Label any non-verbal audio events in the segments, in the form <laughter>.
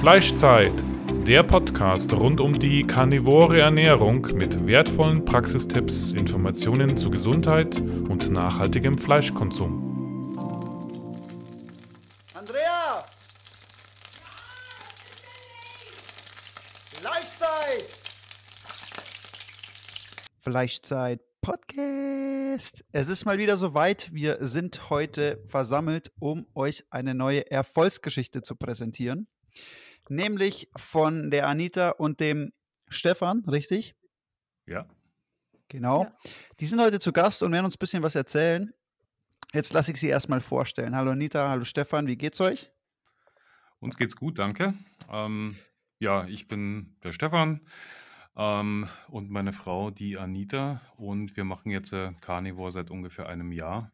Fleischzeit, der Podcast rund um die karnivore Ernährung mit wertvollen Praxistipps, Informationen zu Gesundheit und nachhaltigem Fleischkonsum. Andrea! Fleischzeit! Fleischzeit Podcast. Es ist mal wieder soweit. Wir sind heute versammelt, um euch eine neue Erfolgsgeschichte zu präsentieren. Nämlich von der Anita und dem Stefan, richtig? Ja. Genau. Ja. Die sind heute zu Gast und werden uns ein bisschen was erzählen. Jetzt lasse ich sie erstmal vorstellen. Hallo Anita, hallo Stefan, wie geht's euch? Uns geht's gut, danke. Ähm, ja, ich bin der Stefan ähm, und meine Frau, die Anita. Und wir machen jetzt äh, Carnivore seit ungefähr einem Jahr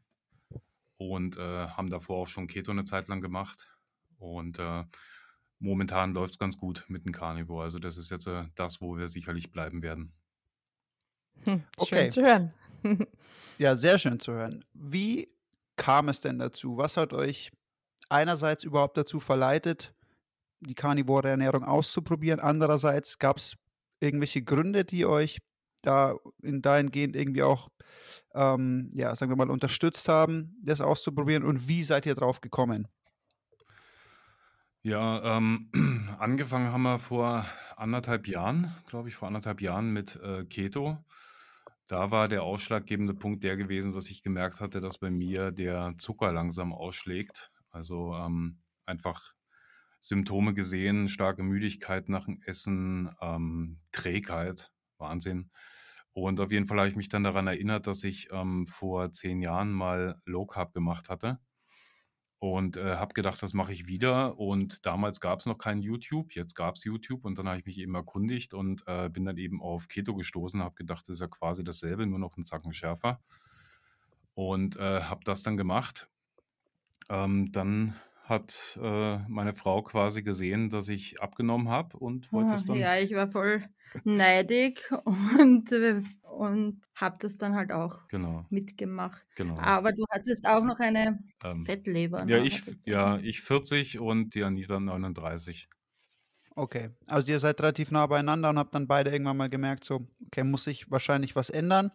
und äh, haben davor auch schon Keto eine Zeit lang gemacht. Und äh, momentan läuft es ganz gut mit dem Carnivore. Also das ist jetzt äh, das, wo wir sicherlich bleiben werden. Hm, okay. Schön zu hören. <laughs> ja, sehr schön zu hören. Wie kam es denn dazu? Was hat euch einerseits überhaupt dazu verleitet, die karnivore Ernährung auszuprobieren? Andererseits gab es irgendwelche Gründe, die euch da in dahingehend irgendwie auch, ähm, ja, sagen wir mal, unterstützt haben, das auszuprobieren? Und wie seid ihr drauf gekommen? Ja, ähm, <clears throat> angefangen haben wir vor anderthalb Jahren, glaube ich, vor anderthalb Jahren mit äh, Keto. Da war der ausschlaggebende Punkt der gewesen, dass ich gemerkt hatte, dass bei mir der Zucker langsam ausschlägt. Also ähm, einfach Symptome gesehen, starke Müdigkeit nach dem Essen, ähm, Trägheit, Wahnsinn. Und auf jeden Fall habe ich mich dann daran erinnert, dass ich ähm, vor zehn Jahren mal Low Carb gemacht hatte und äh, habe gedacht, das mache ich wieder. Und damals gab es noch kein YouTube, jetzt gab es YouTube und dann habe ich mich eben erkundigt und äh, bin dann eben auf Keto gestoßen, habe gedacht, das ist ja quasi dasselbe, nur noch einen Zacken schärfer. Und äh, habe das dann gemacht. Ähm, dann hat äh, meine Frau quasi gesehen, dass ich abgenommen habe und wollte es dann. Ja, ich war voll <laughs> neidig <laughs> und, äh, und habe das dann halt auch genau. mitgemacht. Genau. Aber du hattest auch noch eine ähm, Fettleber. Ja, ne? ich, ja, ich 40 und die Anita 39. Okay, also ihr seid relativ nah beieinander und habt dann beide irgendwann mal gemerkt, so, okay, muss sich wahrscheinlich was ändern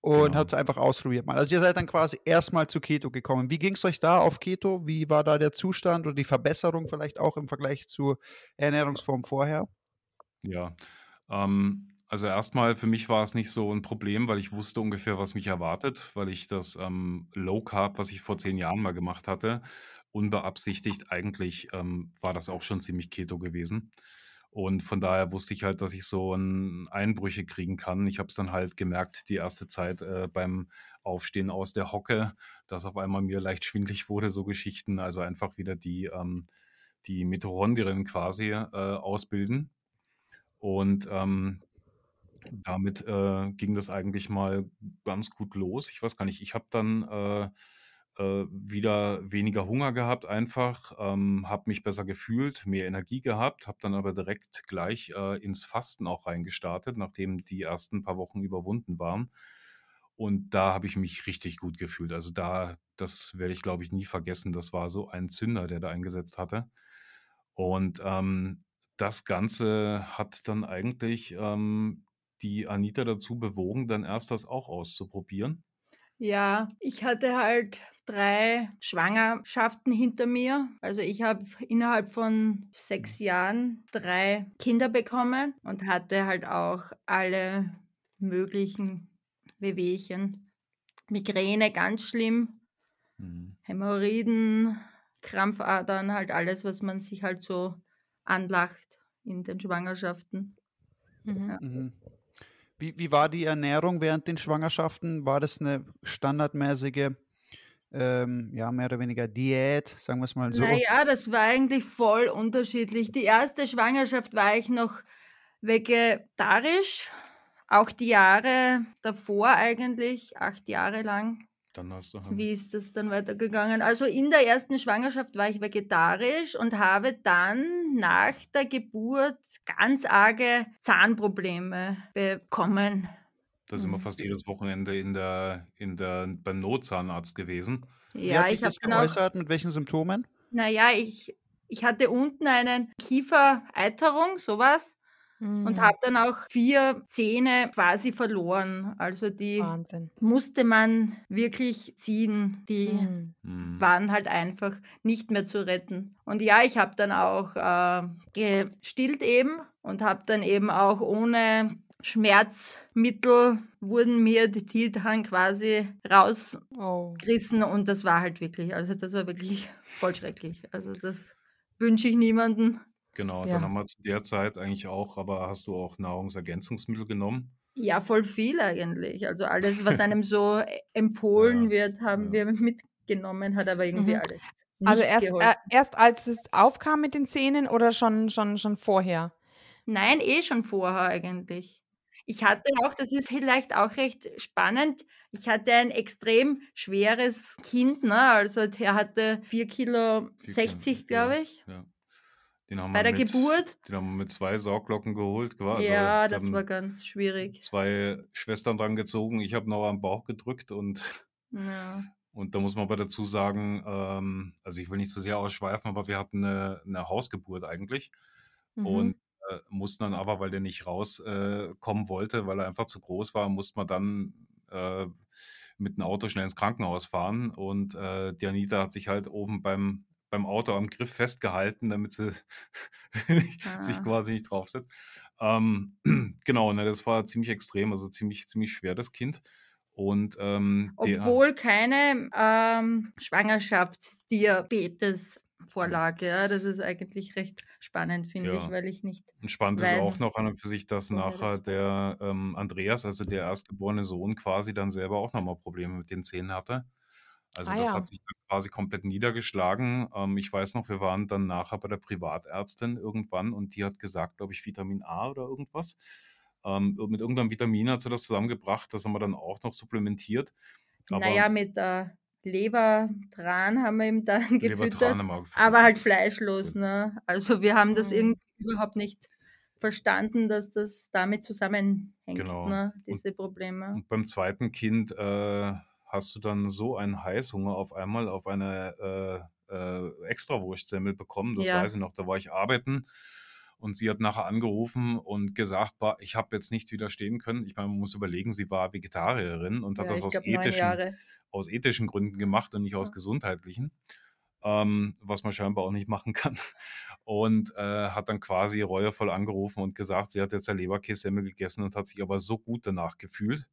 und genau. habt es einfach ausprobiert mal. Also ihr seid dann quasi erstmal zu Keto gekommen. Wie ging es euch da auf Keto? Wie war da der Zustand oder die Verbesserung vielleicht auch im Vergleich zur Ernährungsform vorher? Ja, ähm, also erstmal für mich war es nicht so ein Problem, weil ich wusste ungefähr, was mich erwartet, weil ich das ähm, Low Carb, was ich vor zehn Jahren mal gemacht hatte, unbeabsichtigt, eigentlich ähm, war das auch schon ziemlich Keto gewesen. Und von daher wusste ich halt, dass ich so ein Einbrüche kriegen kann. Ich habe es dann halt gemerkt, die erste Zeit äh, beim Aufstehen aus der Hocke, dass auf einmal mir leicht schwindlig wurde, so Geschichten. Also einfach wieder die, ähm, die Mitochondrien quasi äh, ausbilden. Und ähm, damit äh, ging das eigentlich mal ganz gut los. Ich weiß gar nicht, ich habe dann äh, wieder weniger Hunger gehabt einfach, ähm, habe mich besser gefühlt, mehr Energie gehabt, habe dann aber direkt gleich äh, ins Fasten auch reingestartet, nachdem die ersten paar Wochen überwunden waren. Und da habe ich mich richtig gut gefühlt. Also da, das werde ich, glaube ich, nie vergessen. Das war so ein Zünder, der da eingesetzt hatte. Und ähm, das Ganze hat dann eigentlich ähm, die Anita dazu bewogen, dann erst das auch auszuprobieren. Ja, ich hatte halt drei Schwangerschaften hinter mir. Also ich habe innerhalb von sechs Jahren drei Kinder bekommen und hatte halt auch alle möglichen Wehwehchen. Migräne ganz schlimm, mhm. Hämorrhoiden, Krampfadern, halt alles, was man sich halt so anlacht in den Schwangerschaften. Mhm. Ja. Mhm. Wie, wie war die Ernährung während den Schwangerschaften? War das eine standardmäßige, ähm, ja, mehr oder weniger Diät, sagen wir es mal so? Naja, das war eigentlich voll unterschiedlich. Die erste Schwangerschaft war ich noch vegetarisch, auch die Jahre davor eigentlich, acht Jahre lang. Dann hast du halt Wie ist das dann weitergegangen? Also in der ersten Schwangerschaft war ich vegetarisch und habe dann nach der Geburt ganz arge Zahnprobleme bekommen. Da sind wir mhm. fast jedes Wochenende in der, in der, beim Notzahnarzt gewesen. Ja, Wie hat sich ich das geäußert? Mit welchen Symptomen? Naja, ich Ich hatte unten einen Kiefereiterung, sowas. Und Mhm. habe dann auch 4 Zähne quasi verloren. Also die Wahnsinn. musste man wirklich ziehen. Die Mhm. Mhm. waren halt einfach nicht mehr zu retten. Und ja, ich habe dann auch äh, gestillt eben und habe dann eben auch ohne Schmerzmittel wurden mir die Tiertannen quasi rausgerissen Oh. und das war halt wirklich, also das war wirklich <laughs> voll schrecklich. Also das wünsche ich niemandem. Genau, dann Ja. haben wir zu der Zeit eigentlich auch aber hast du auch Nahrungsergänzungsmittel genommen? Ja, voll viel eigentlich. Also alles, was einem so e empfohlen Ja, wird, haben ja. wir <laughs> mitgenommen, hat aber irgendwie Mhm. alles Also erst, äh, erst als es aufkam mit den Zähnen oder schon, schon, schon vorher? Nein, eh schon vorher eigentlich. Ich hatte auch das ist vielleicht auch recht spannend, ich hatte ein extrem schweres Kind, ne? Also der hatte 4 Kilo 4 60, Kilo, glaube ich. ja. Bei der mit Geburt. den haben wir mit 2 Sauglocken geholt, qua also Ja, da das war ganz schwierig. 2 Schwestern dran gezogen. Ich habe noch am Bauch gedrückt und <laughs> Ja. und da muss man aber dazu sagen, ähm also ich will nicht zu sehr ausschweifen, aber wir hatten 'ne 'ne Hausgeburt eigentlich Mhm. und, äh, mussten dann aber, weil der nicht raus äh, wollte, weil er einfach zu groß war, mussten wir dann, äh, mit 'n Auto schnell ins Krankenhaus fahren und, äh, die Anita hat sich halt oben beim beim Auto am Griff festgehalten, damit sie <laughs> sich Ah. quasi nicht draufsetzt. Ähm, <clears throat> genau, ne, das war ziemlich extrem, also ziemlich ziemlich schwer, das Kind. Und, ähm, der Obwohl keine, ähm, Schwangerschaftsdiabetes vorlag, ja. Das ist eigentlich recht spannend, finde ich, Ja. weil ich nicht Und spannend ist auch weiß noch an und für sich, dass nachher das der, ähm, Andreas, also der erstgeborene Sohn quasi dann selber auch noch mal Probleme mit den Zähnen hatte. Also Ah das ja. hat sich dann quasi komplett niedergeschlagen. Ähm, ich weiß noch, wir waren dann nachher bei der Privatärztin irgendwann und die hat gesagt, glaube ich, Vitamin A oder irgendwas. Ähm, mit irgend 'nem Vitamin hat sie das zusammengebracht, das haben wir dann auch noch supplementiert. Aber mit, äh, Lebertran haben wir ihm dann <laughs> gefüttert, aber halt fleischlos, ne? Also, wir haben das Mhm. irgendwie überhaupt nicht verstanden, dass das damit zusammenhängt, Genau. ne, Und diese Probleme. und beim 2. Kind, äh, hast du dann so einen Heißhunger auf einmal auf eine, äh, äh, Extrawurstsemmel bekommen. Das Ja. weiß ich noch. Da war ich arbeiten und sie hat nachher angerufen und gesagt: „Boah, ich habe jetzt nicht widerstehen können.“ Ich meine, man muss überlegen, sie war Vegetarierin und hat Ja, das ich aus glaube 9 ethischen aus ethischen Gründen gemacht und nicht aus Ja. gesundheitlichen, ähm, was man scheinbar auch nicht machen kann. Und, äh, hat dann quasi reuevoll angerufen und gesagt, sie hat jetzt 'ne Leberkässemmel gegessen und hat sich aber so gut danach gefühlt.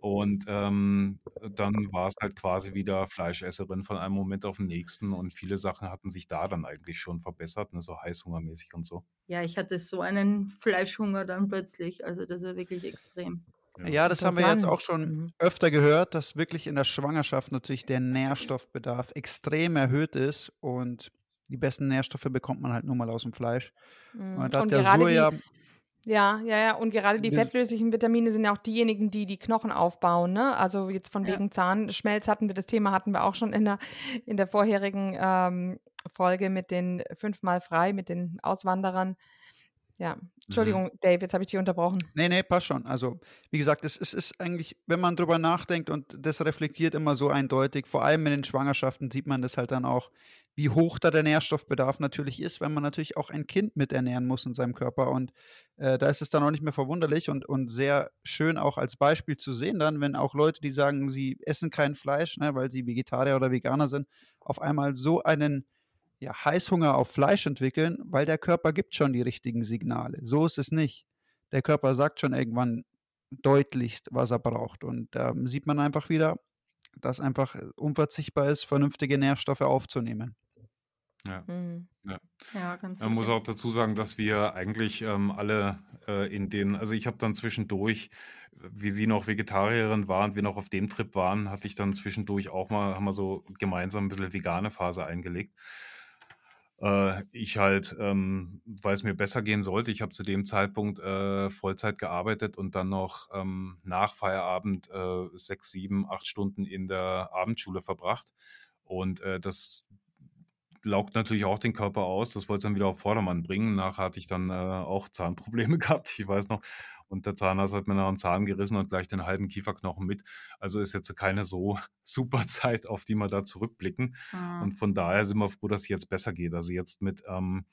Und, ähm, dann war's halt quasi wieder Fleischesserin von einem Moment auf 'n nächsten und viele Sachen hatten sich da dann eigentlich schon verbessert, ne, so heißhungermäßig und so. Ja, ich hatte so einen Fleischhunger dann plötzlich. Also, das war wirklich extrem. Ja. Ja, das haben wir jetzt auch schon Mhm. öfter gehört, dass wirklich in der Schwangerschaft natürlich der Nährstoffbedarf extrem erhöht ist und die besten Nährstoffe bekommt man halt nur mal aus'm Fleisch. Mhm. Und Und der gerade die Soja ja, ja, ja, und gerade die fettlöslichen Vitamine sind ja auch diejenigen, die die Knochen aufbauen, ne? Also, jetzt von Ja. wegen Zahnschmelz hatten wir das Thema hatten wir auch schon in der in der vorherigen, ähm, Folge mit den 5 mal frei, mit den Auswanderern. Ja, Mhm. Entschuldigung, Dave, jetzt habe ich dich unterbrochen. Ne, ne, passt schon. Also, wie gesagt, es es ist eigentlich, wenn man drüber nachdenkt und das reflektiert immer so eindeutig, vor allem in den Schwangerschaften sieht man das halt dann auch, wie hoch da der Nährstoffbedarf natürlich ist, wenn man natürlich auch ein Kind miternähren muss in seinem Körper. Und, äh, da ist es dann auch nicht mehr verwunderlich und und sehr schön auch als Beispiel zu sehen dann, wenn auch Leute, die sagen, sie essen kein Fleisch, ne, weil sie Vegetarier oder Veganer sind, auf einmal so einen, ja, Heißhunger auf Fleisch entwickeln, weil der Körper gibt schon die richtigen Signale. So ist es nicht. Der Körper sagt schon irgendwann deutlichst, was er braucht. Und da sieht man einfach wieder, dass einfach unverzichtbar ist, vernünftige Nährstoffe aufzunehmen. Ja. Mhm. Ja. Ja, ganz Man muss sicher. auch dazu sagen, dass wir eigentlich, ähm, alle, äh, in den also, ich habe dann zwischendurch, wie sie noch Vegetarierin war und wir noch auf dem Trip waren, hatte ich dann zwischendurch auch mal haben wir so gemeinsam 'n bisschen vegane Phase eingelegt. Äh, ich halt, ähm, weil's mir besser gehen sollte ich habe zu dem Zeitpunkt, äh, Vollzeit gearbeitet und dann noch, ähm, nach Feierabend, äh, 6, 7, 8 Stunden in der Abendschule verbracht. Und, äh, das laugt natürlich auch den Körper aus. Das wollte es dann wieder auf Vordermann bringen. Nachher hatte ich dann, äh, auch Zahnprobleme <laughs> gehabt, ich weiß noch. Und der Zahnarzt hat mir noch einen Zahn gerissen und gleich den halben Kieferknochen mit. Also ist jetzt keine so <laughs> super Zeit, auf die wir da zurückblicken. Ah. Und von daher sind wir froh, dass es jetzt besser geht. Also jetzt mit, ähm,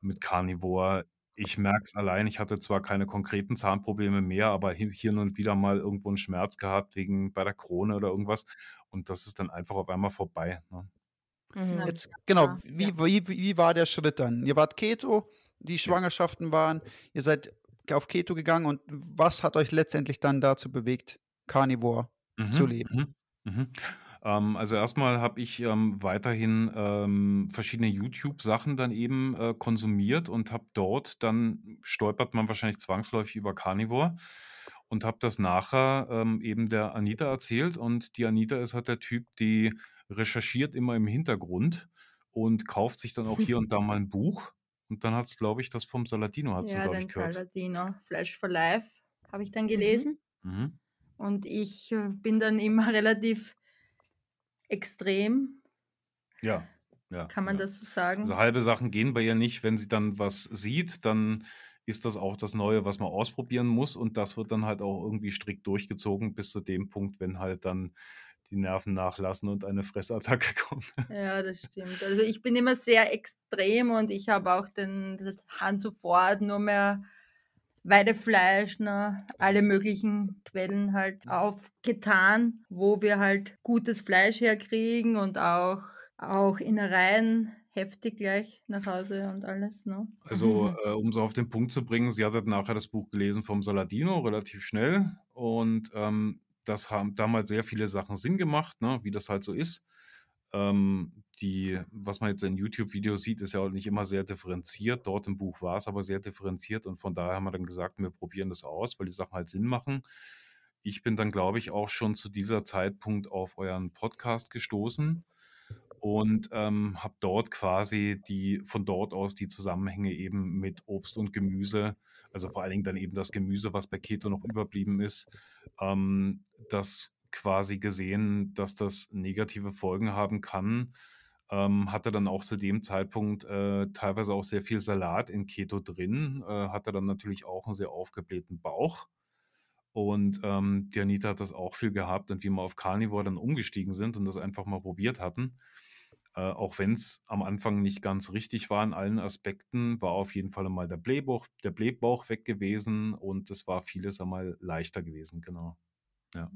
mit Carnivore. Ich merke es allein, ich hatte zwar keine konkreten Zahnprobleme mehr, aber hi- hier und wieder mal irgendwo einen Schmerz gehabt, wegen bei der Krone oder irgendwas. Und das ist dann einfach auf einmal vorbei. Ne? Mhm. Jetzt, genau, wie, ja. wie, wie war der Schritt dann? Ihr wart Keto, die Schwangerschaften waren, ihr seid auf Keto gegangen und was hat euch letztendlich dann dazu bewegt, Carnivore zu Mhm, leben? mhm, mhm. Ähm, also erstmal habe ich ähm, weiterhin ähm, verschiedene YouTube-Sachen dann eben äh, konsumiert und habe dort dann stolpert man wahrscheinlich zwangsläufig über Carnivore und habe das nachher ähm, eben der Anita erzählt und die Anita ist halt der Typ, die recherchiert immer im Hintergrund und kauft sich dann auch hier und <laughs> da mal ein Buch und dann hat es, glaube ich, das vom Saladino hat sie, Ja, glaube ich, gehört. Saladino, Flash for Life, habe ich dann Mhm. gelesen. Mhm. Und ich äh, bin dann immer <laughs> relativ extrem, Ja, ja, kann man ja. das so sagen? Also halbe Sachen gehen bei ihr nicht. Wenn sie dann was sieht, dann ist das auch das Neue, was man ausprobieren muss. Und das wird dann halt auch irgendwie strikt durchgezogen bis zu dem Punkt, wenn halt dann die Nerven nachlassen und eine Fressattacke <laughs> kommt. Ja, das stimmt. Also ich bin immer sehr extrem und ich habe auch den, Hahn sofort nur mehr Weidefleisch, ne, alle möglichen Quellen halt aufgetan, wo wir halt gutes Fleisch herkriegen und auch, auch Innereien heftig gleich nach Hause und alles. Ne? Also, Mhm. <laughs> äh, um so auf den Punkt zu bringen, sie hat halt nachher das Buch gelesen vom Saladino, relativ schnell. Und ähm, das haben damals sehr viele Sachen Sinn gemacht, ne, wie das halt so ist. Ähm, die, was man jetzt in YouTube-Videos sieht, ist ja auch nicht immer sehr differenziert. Dort im Buch war es aber sehr differenziert und von daher haben wir dann gesagt, wir probieren das aus, weil die Sachen halt Sinn machen. Ich bin dann, glaube ich, auch schon zu dieser Zeitpunkt auf euren Podcast gestoßen und ähm, habe dort quasi die von dort aus die Zusammenhänge eben mit Obst und Gemüse, also vor allen Dingen dann eben das Gemüse, was bei Keto noch überblieben ist, ähm, das quasi gesehen, dass das negative Folgen haben kann. Ähm, hatte dann auch zu dem Zeitpunkt äh, teilweise auch sehr viel Salat in Keto drin, äh, hatte dann natürlich auch einen sehr aufgeblähten Bauch. Und ähm, die Anita hat das auch viel gehabt und wie wir auf Carnivore dann umgestiegen sind und das einfach mal probiert hatten, äh, auch wenn es am Anfang nicht ganz richtig war in allen Aspekten, war auf jeden Fall mal der Blähbauch, der Blähbauch weg gewesen und es war vieles einmal leichter gewesen, genau. Ja.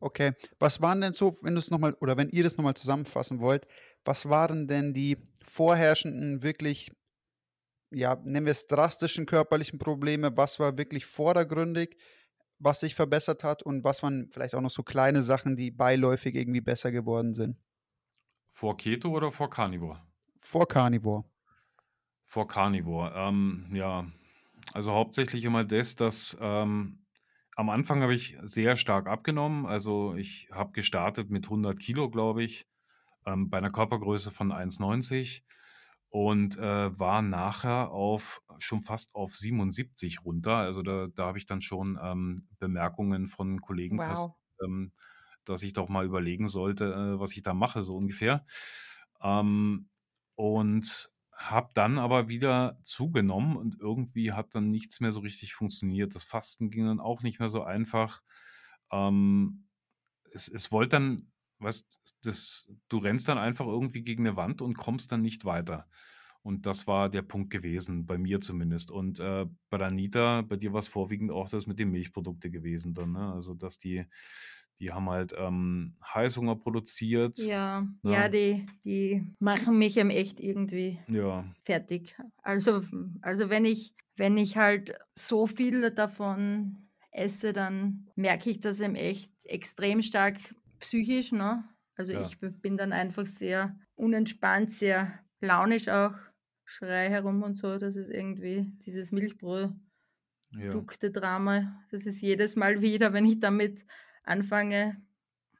Okay, was waren denn so, wenn du es nochmal, oder wenn ihr das nochmal zusammenfassen wollt, was waren denn die vorherrschenden wirklich, ja, nennen wir es drastischen körperlichen Probleme, was war wirklich vordergründig, was sich verbessert hat und was waren vielleicht auch noch so kleine Sachen, die beiläufig irgendwie besser geworden sind? Vor Keto oder vor Carnivore? Vor Carnivore. Vor Carnivore. Ähm, ja, also hauptsächlich immer das, dass ähm, am Anfang habe ich sehr stark abgenommen. Also ich habe gestartet mit 100 Kilo, glaube ich, ähm, bei einer Körpergröße von 1,90 und äh, war nachher auf schon fast auf 77 runter. Also da, da habe ich dann schon ähm, Bemerkungen von Kollegen Wow. ähm, dass ich doch mal überlegen sollte, äh, was ich da mache, so ungefähr. Ähm, und habe dann aber wieder zugenommen und irgendwie hat dann nichts mehr so richtig funktioniert. Das Fasten ging dann auch nicht mehr so einfach. Ähm, es, es wollte dann, weißt das, du rennst dann einfach irgendwie gegen eine Wand und kommst dann nicht weiter. Und das war der Punkt gewesen, bei mir zumindest. Und äh, bei Anita, bei dir war es vorwiegend auch das mit den Milchprodukten gewesen dann, ne? Also, dass die, die haben halt ähm, Heißhunger produziert. Ja, Ja. ja, die, die machen mich eben echt irgendwie Ja, fertig. Also, also wenn ich, wenn ich halt so viel davon esse, dann merke ich das eben echt extrem stark psychisch, ne? Also Ja. ich bin dann einfach sehr unentspannt, sehr launisch auch, schrei herum und so. Das ist irgendwie dieses Milchprodukte-Drama. Das ist jedes Mal wieder, wenn ich damit anfange,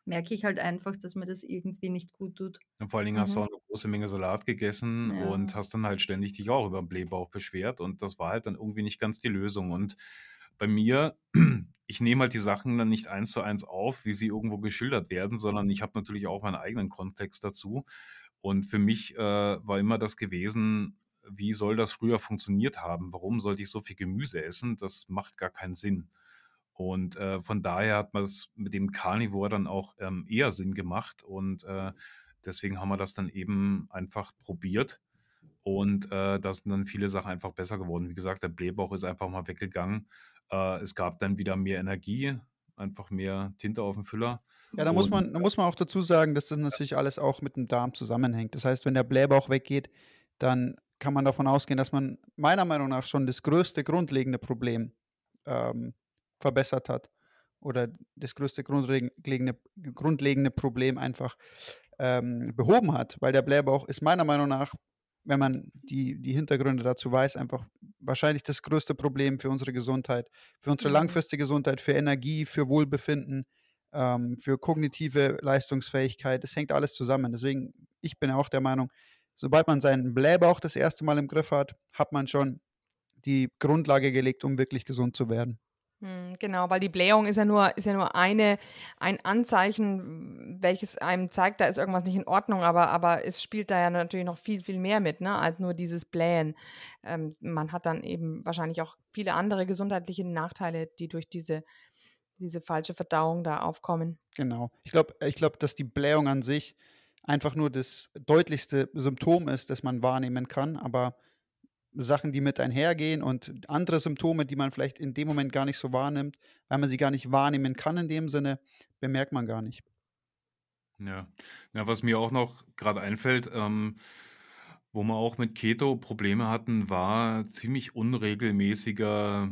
merke ich halt einfach, dass mir das irgendwie nicht gut tut. Und vor allen Dingen hast du Mhm. auch eine große Menge Salat gegessen und Ja. hast dann halt ständig dich auch über den Blähbauch beschwert und das war halt dann irgendwie nicht ganz die Lösung. Und bei mir, <clears throat> ich nehme halt die Sachen dann nicht eins zu eins auf, wie sie irgendwo geschildert werden, sondern ich habe natürlich auch meinen eigenen Kontext dazu. Und für mich äh, war immer das gewesen, wie soll das früher funktioniert haben? Warum sollte ich so viel Gemüse essen? Das macht gar keinen Sinn. Und äh, von daher hat man es mit dem Carnivore dann auch ähm, eher Sinn gemacht. Und äh, deswegen haben wir das dann eben einfach probiert. Und äh, da sind dann viele Sachen einfach besser geworden. Wie gesagt, der Blähbauch ist einfach mal weggegangen. Äh, es gab dann wieder mehr Energie, einfach mehr Tinte auf dem Füller. Ja, da muss man, da muss man auch dazu sagen, dass das natürlich alles auch mit dem Darm zusammenhängt. Das heißt, wenn der Blähbauch weggeht, dann kann man davon ausgehen, dass man meiner Meinung nach schon das größte grundlegende Problem ähm, verbessert hat. Oder das größte grundlegende, grundlegende Problem einfach ähm, behoben hat. Weil der Blähbauch ist meiner Meinung nach, wenn man die, die Hintergründe dazu weiß, einfach wahrscheinlich das größte Problem für unsere Gesundheit, für unsere mhm. langfristige Gesundheit, für Energie, für Wohlbefinden, ähm, für kognitive Leistungsfähigkeit. Das hängt alles zusammen. Deswegen, ich bin auch der Meinung, sobald man seinen Blähbauch das erste Mal im Griff hat, hat man schon die Grundlage gelegt, um wirklich gesund zu werden. Hm, genau, weil die Blähung ist ja nur, ist ja nur eine, ein Anzeichen, welches einem zeigt, da ist irgendwas nicht in Ordnung, aber, aber es spielt da ja natürlich noch viel, viel mehr mit, ne, als nur dieses Blähen. Ähm, man hat dann eben wahrscheinlich auch viele andere gesundheitliche Nachteile, die durch diese, diese falsche Verdauung da aufkommen. Genau. Ich glaube, ich glaub, dass die Blähung an sich einfach nur das deutlichste Symptom ist, das man wahrnehmen kann, aber Sachen, die mit einhergehen und andere Symptome, die man vielleicht in dem Moment gar nicht so wahrnimmt, weil man sie gar nicht wahrnehmen kann in dem Sinne, bemerkt man gar nicht. Ja, ja was mir auch noch gerade einfällt, ähm, wo wir auch mit Keto Probleme hatten, war ziemlich unregelmäßiger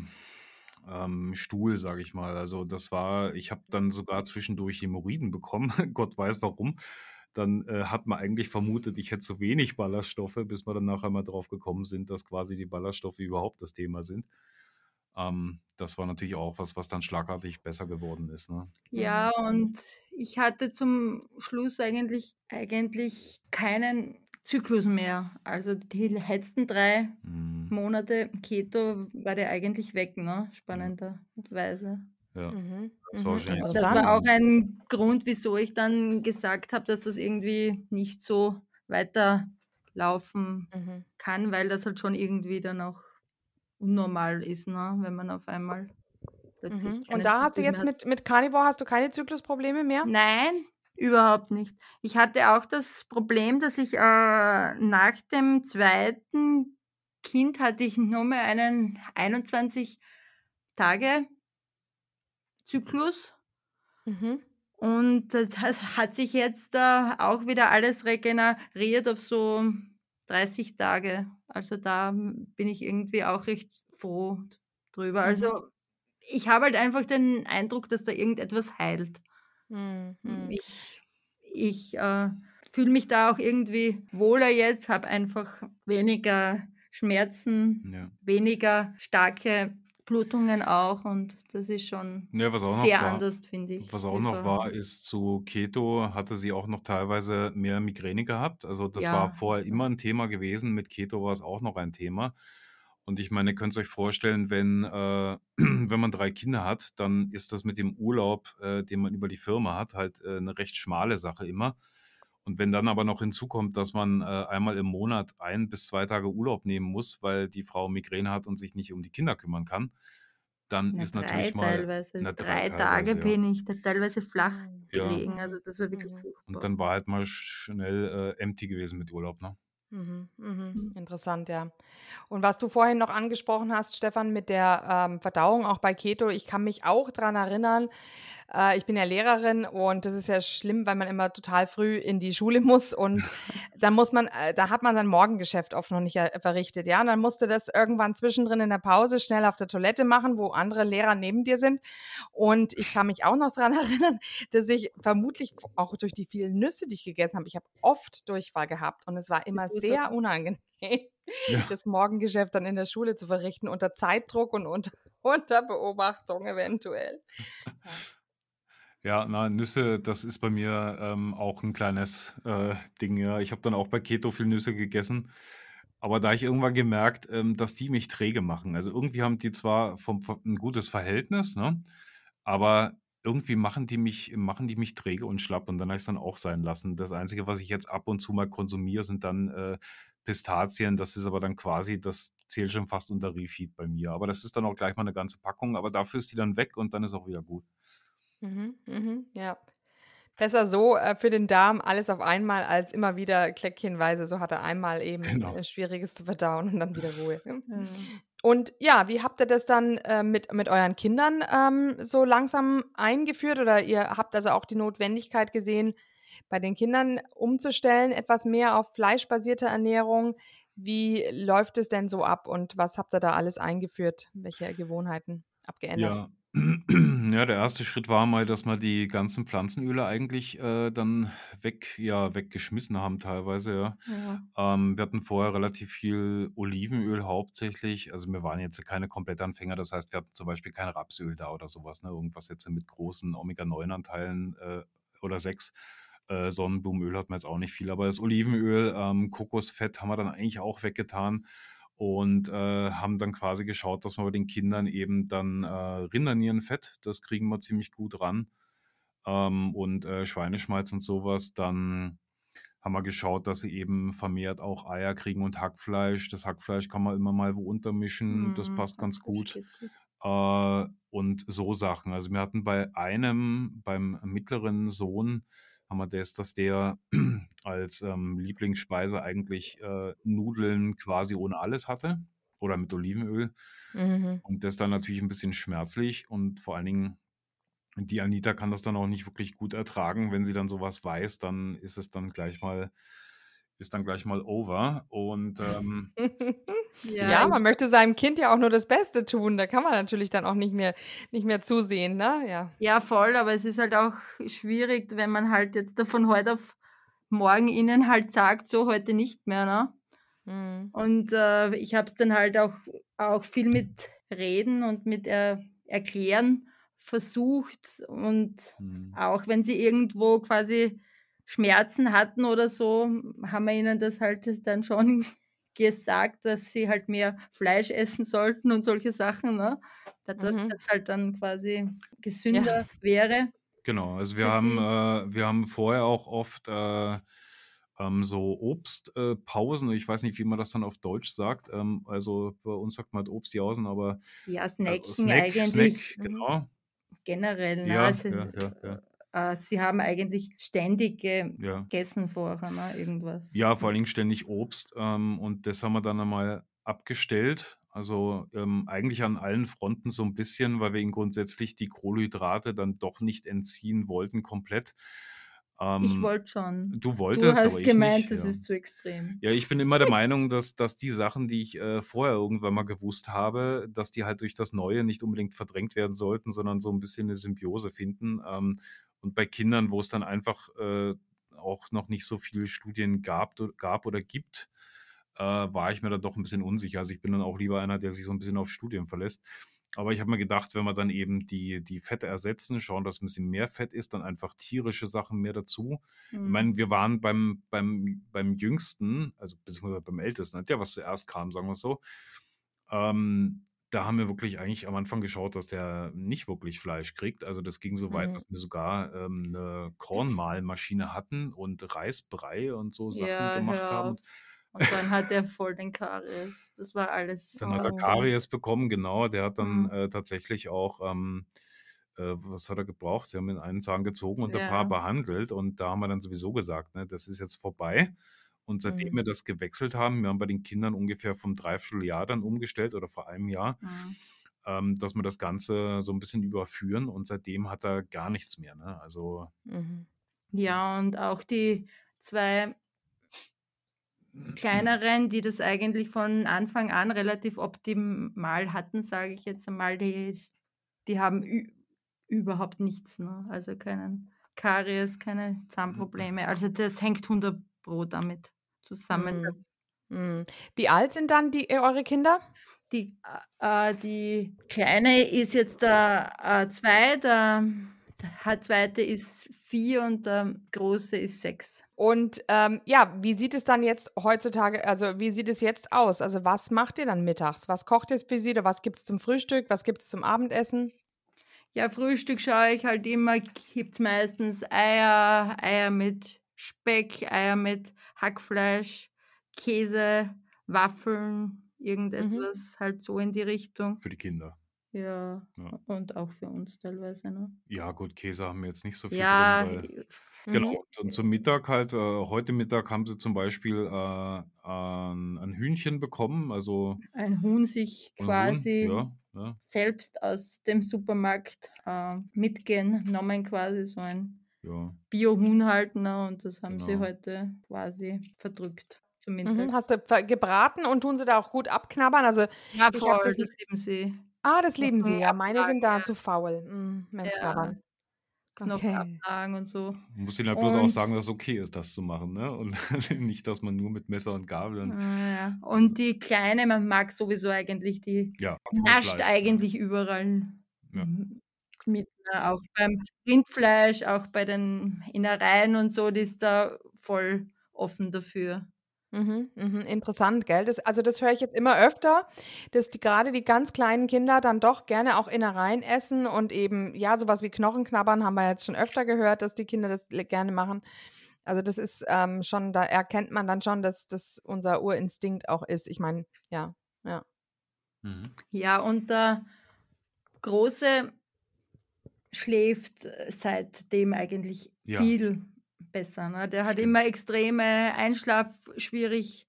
ähm, Stuhl, sage ich mal. Also das war, ich habe dann sogar zwischendurch Hämorrhoiden bekommen, <laughs> Gott weiß warum dann äh, hat man eigentlich vermutet, ich hätte zu wenig Ballaststoffe, bis wir dann nachher mal drauf gekommen sind, dass quasi die Ballaststoffe überhaupt das Thema sind. Ähm, das war natürlich auch was, was dann schlagartig besser geworden ist. Ne? Ja, und ich hatte zum Schluss eigentlich, eigentlich keinen Zyklus mehr. Also die letzten drei mhm. Monate Keto war der eigentlich weg, ne? Mhm. spannenderweise. Ja. Mhm. Das war mhm. Das war auch ein Grund, wieso ich dann gesagt habe, dass das irgendwie nicht so weiterlaufen Mhm. kann, weil das halt schon irgendwie dann auch unnormal ist, ne? wenn man auf einmal plötzlich Mhm. Und da hast du jetzt mit, mit Carnivore hast du keine Zyklusprobleme mehr? Nein, überhaupt nicht. Ich hatte auch das Problem, dass ich äh, nach dem zweiten Kind hatte ich nur mehr einen 21 Tage Zyklus. Mhm. Und das hat sich jetzt äh, auch wieder alles regeneriert auf so 30 Tage. Also da bin ich irgendwie auch recht froh drüber. Also mhm. Also ich habe halt einfach den Eindruck, dass da irgendetwas heilt. Mhm. Ich, ich äh, fühle mich da auch irgendwie wohler jetzt, habe einfach weniger Schmerzen, ja. weniger starke Blutungen auch und das ist schon Ja, sehr war anders, finde ich, was auch noch war, ist zu Keto hatte sie auch noch teilweise mehr Migräne gehabt. Also, das war Ja, vorher immer ein Thema gewesen. Mit Keto war es auch noch ein Thema. Und ich meine, ihr könnt euch vorstellen, wenn, äh, <clears throat> wenn man drei Kinder hat, dann ist das mit dem Urlaub, äh, den man über die Firma hat, halt äh, 'ne recht schmale Sache immer. Und wenn dann aber noch hinzukommt, dass man äh, einmal im Monat ein bis zwei Tage Urlaub nehmen muss, weil die Frau Migräne hat und sich nicht um die Kinder kümmern kann, dann Na, ist drei natürlich mal teilweise. na, drei Drei Tage ja. bin ich da teilweise flach Ja. gelegen. Also das war wirklich Mhm. Und dann war halt mal schnell äh, empty gewesen mit Urlaub, ne? Mhm, mhm. Mhm. Interessant, ja. Und was du vorhin noch angesprochen hast, Stefan, mit der ähm, Verdauung auch bei Keto, ich kann mich auch daran erinnern, äh, ich bin ja Lehrerin und das ist ja schlimm, weil man immer total früh in die Schule <laughs> muss und da muss man, äh, da hat man sein Morgengeschäft oft noch nicht verrichtet, ja. Und dann musste das irgendwann zwischendrin in der Pause schnell auf der Toilette machen, wo andere Lehrer neben dir sind. Und ich kann mich auch noch daran <laughs> erinnern, dass ich vermutlich auch durch die vielen Nüsse, die ich gegessen habe, ich habe oft Durchfall gehabt und es war immer sehr unangenehm, ja. <laughs> das Morgengeschäft dann in der Schule zu verrichten, unter Zeitdruck und unter, unter Beobachtung eventuell. Ja. Ja, na, Nüsse, das ist bei mir ähm, auch ein kleines äh, Ding. Ja. Ich habe dann auch bei Keto viel Nüsse gegessen. Aber da ich irgendwann gemerkt, ähm, dass die mich träge machen. Also irgendwie haben die zwar vom, vom, ein gutes Verhältnis, ne? aber irgendwie machen die mich, machen die mich träge und schlapp und dann habe ich es dann auch sein lassen. Das Einzige, was ich jetzt ab und zu mal konsumiere, sind dann äh, Pistazien, das ist aber dann quasi, das zählt schon fast unter Refeed bei mir. Aber das ist dann auch gleich mal eine ganze Packung, aber dafür ist die dann weg und dann ist auch wieder gut. Mhm, mhm, ja. Besser so äh, für den Darm alles auf einmal als immer wieder kläckchenweise. So hat er einmal eben Genau. äh, Schwieriges zu verdauen und dann wieder Ruhe. Ja. Und ja, wie habt ihr das dann äh, mit, mit euren Kindern ähm, so langsam eingeführt? Oder ihr habt also auch die Notwendigkeit gesehen, bei den Kindern umzustellen, etwas mehr auf fleischbasierte Ernährung? Wie läuft es denn so ab und was habt ihr da alles eingeführt? Welche Gewohnheiten abgeändert? Ja. <clears throat> Ja, der erste Schritt war mal, dass wir die ganzen Pflanzenöle eigentlich äh, dann weg, ja, weggeschmissen haben teilweise, ja. Ja. Ähm, wir hatten vorher relativ viel Olivenöl hauptsächlich. Also wir waren jetzt keine Komplettanfänger, das heißt, wir hatten zum Beispiel kein Rapsöl da oder sowas, ne? Irgendwas jetzt mit großen Omega-9-Anteilen äh, oder 6. Äh, Sonnenblumenöl hat man jetzt auch nicht viel, aber das Olivenöl, ähm, Kokosfett haben wir dann eigentlich auch weggetan und äh, haben dann quasi geschaut, dass wir bei den Kindern eben dann äh, Rindernierenfett, das kriegen wir ziemlich gut ran ähm, und äh, Schweineschmalz und sowas. Dann haben wir geschaut, dass sie eben vermehrt auch Eier kriegen und Hackfleisch. Das Hackfleisch kann man immer mal wo untermischen, das Mhm, passt ganz gut. Äh, und so Sachen. Also wir hatten bei einem, beim mittleren Sohn, haben wir das, dass der <clears throat> als ähm, Lieblingsspeise eigentlich äh, Nudeln quasi ohne alles hatte oder mit Olivenöl. Mhm. Und das dann natürlich ein bisschen schmerzlich und vor allen Dingen die Anita kann das dann auch nicht wirklich gut ertragen. Wenn sie dann sowas weiß, dann ist es dann gleich mal, ist dann gleich mal over. Und ähm, <laughs> Ja, Ja, man möchte seinem Kind ja auch nur das Beste tun. Da kann man natürlich dann auch nicht mehr, nicht mehr zusehen, ne? Ja. ja, voll, aber es ist halt auch schwierig, wenn man halt jetzt da von heute auf morgen ihnen halt sagt, so heute nicht mehr, ne? Mhm. Und äh, ich habe es dann halt auch, auch viel mit Reden und mit er Erklären versucht. Und hm, auch wenn sie irgendwo quasi Schmerzen hatten oder so, haben wir ihnen das halt dann schon <laughs> gesagt, dass sie halt mehr Fleisch essen sollten und solche Sachen, ne? Da- Dass Mhm. das halt dann quasi gesünder wäre. genau, also wir haben, äh, wir haben vorher auch oft äh, ähm, so Obstpausen, äh, ich weiß nicht, wie man das dann auf Deutsch sagt. Ähm, also bei uns sagt man halt Obstjausen, aber Ja, äh, Snacken Snack, eigentlich Snack, Mhm. genau. generell. Ne? Ja, Also, ja, ja, ja, äh, sie haben eigentlich ständig ge- ja. gegessen vorher, ne? irgendwas. Ja, vor allen Dingen Und ständig Obst. Ähm, und das haben wir dann einmal abgestellt. Also ähm, eigentlich an allen Fronten so ein bisschen, weil wir ihnen grundsätzlich die Kohlenhydrate dann doch nicht entziehen wollten komplett. ich Ähm, wollte schon. du Du wolltest, aber hast ich gemeint, nicht. das Ja. ist zu extrem. Ja, ich bin immer der Meinung, dass, dass die Sachen, die ich äh, vorher irgendwann mal gewusst habe, dass die halt durch das Neue nicht unbedingt verdrängt werden sollten, sondern so ein bisschen eine Symbiose finden. Ähm, und bei Kindern, wo es dann einfach äh, auch noch nicht so viele Studien gab, gab oder gibt, äh, war ich mir da doch ein bisschen unsicher. Also ich bin dann auch lieber einer, der sich so ein bisschen auf Studien verlässt. Aber ich habe mir gedacht, wenn wir dann eben die, die Fette ersetzen, schauen, dass ein bisschen mehr Fett ist, dann einfach tierische Sachen mehr dazu. Ich Mhm. meine, wir waren beim, beim, beim Jüngsten, also beziehungsweise beim Ältesten, der was zuerst kam, sagen wir es so. Ähm, da haben wir wirklich eigentlich am Anfang geschaut, dass der nicht wirklich Fleisch kriegt. Also das ging so weit, Mhm. dass wir sogar ähm, eine Kornmahlmaschine hatten und Reisbrei und so Sachen Ja, gemacht hör haben. Und dann hat er voll den Karies. Das war alles Dann hat er. Karies bekommen, genau. Der hat dann Mhm. äh, tatsächlich auch, ähm, äh, was hat er gebraucht? Sie haben ihn einen Zahn gezogen und ein paar Ja. behandelt. Und da haben wir dann sowieso gesagt, ne, das ist jetzt vorbei. Und seitdem Mhm. wir das gewechselt haben, wir haben bei den Kindern ungefähr vom Dreivierteljahr dann umgestellt oder vor einem Jahr, Mhm. ähm, dass wir das Ganze so ein bisschen überführen. Und seitdem hat er gar nichts mehr. Ne? Also Mhm. Ja, und auch die zwei <clears throat> kleineren, die das eigentlich von Anfang an relativ optimal hatten, sage ich jetzt einmal, die, die haben überhaupt nichts. Ne? Also keinen Karies, keine Zahnprobleme. Also das hängt 100 Pro damit zusammen. Mhm. Mhm. Wie alt sind dann die, äh, eure Kinder? Die, äh, die Kleine ist jetzt der äh, zwei, der, der zweite ist vier und der Große ist sechs. Und ähm, ja, wie sieht es dann jetzt heutzutage, also wie sieht es jetzt aus? Also was macht ihr dann mittags? Was kocht ihr für sie oder was gibt es zum Frühstück? Was gibt es zum Abendessen? Ja, Frühstück schaue ich halt immer, gibt es meistens Eier, Eier mit Speck, Eier mit Hackfleisch, Käse, Waffeln, Mhm. irgendetwas halt so in die Richtung. Für die Kinder. Ja, Ja. und auch für uns teilweise, ne? Ja, gut, Käse haben wir jetzt nicht so viel Ja, drin, weil genau, Mhm. und zum Mittag halt, äh heute Mittag haben sie zum Beispiel, äh, ein ein Hühnchen bekommen, also ein Huhn sich ein Huhn, quasi ja, ja. selbst aus dem Supermarkt, äh, mitgenommen quasi, so ein Ja. Biohuhn halt, ne? Und das haben sie Genau. heute quasi verdrückt zum Mittag. Mhm. Hast du gebraten und tun sie da auch gut abknabbern? Also, Ja, ich habe voll, das das lieben sie. Ah, das lieben sie, ja. Meine sind da zu faul, mhm, ja. Okay. abtragen und so. Man muss ihnen halt bloß auch sagen, dass es okay ist, das zu machen, ne? Und <laughs> nicht, dass man nur mit Messer und Gabel und Ah, ja. Und die Kleine, man mag sowieso eigentlich, die ja, nascht Fleisch, ja. eigentlich überall Ja. Mit? Auch beim Rindfleisch, auch bei den Innereien und so, die ist da voll offen dafür. Mhm, mhm, interessant, gell? Das also, das höre ich jetzt immer öfter, dass die grade die ganz kleinen Kinder dann doch gerne auch Innereien essen und eben, ja, so was wie Knochenknabbern haben wir jetzt schon öfter gehört, dass die Kinder das gerne machen. Also, das ist, ähm, schon da erkennt man dann schon, dass das unser Urinstinkt auch ist. Ich meine, ja, ja. Mhm. Ja, und der Große schläft seitdem eigentlich Ja. viel besser, ne? Der hat Stimmt. immer extreme Einschlafschwierigkeiten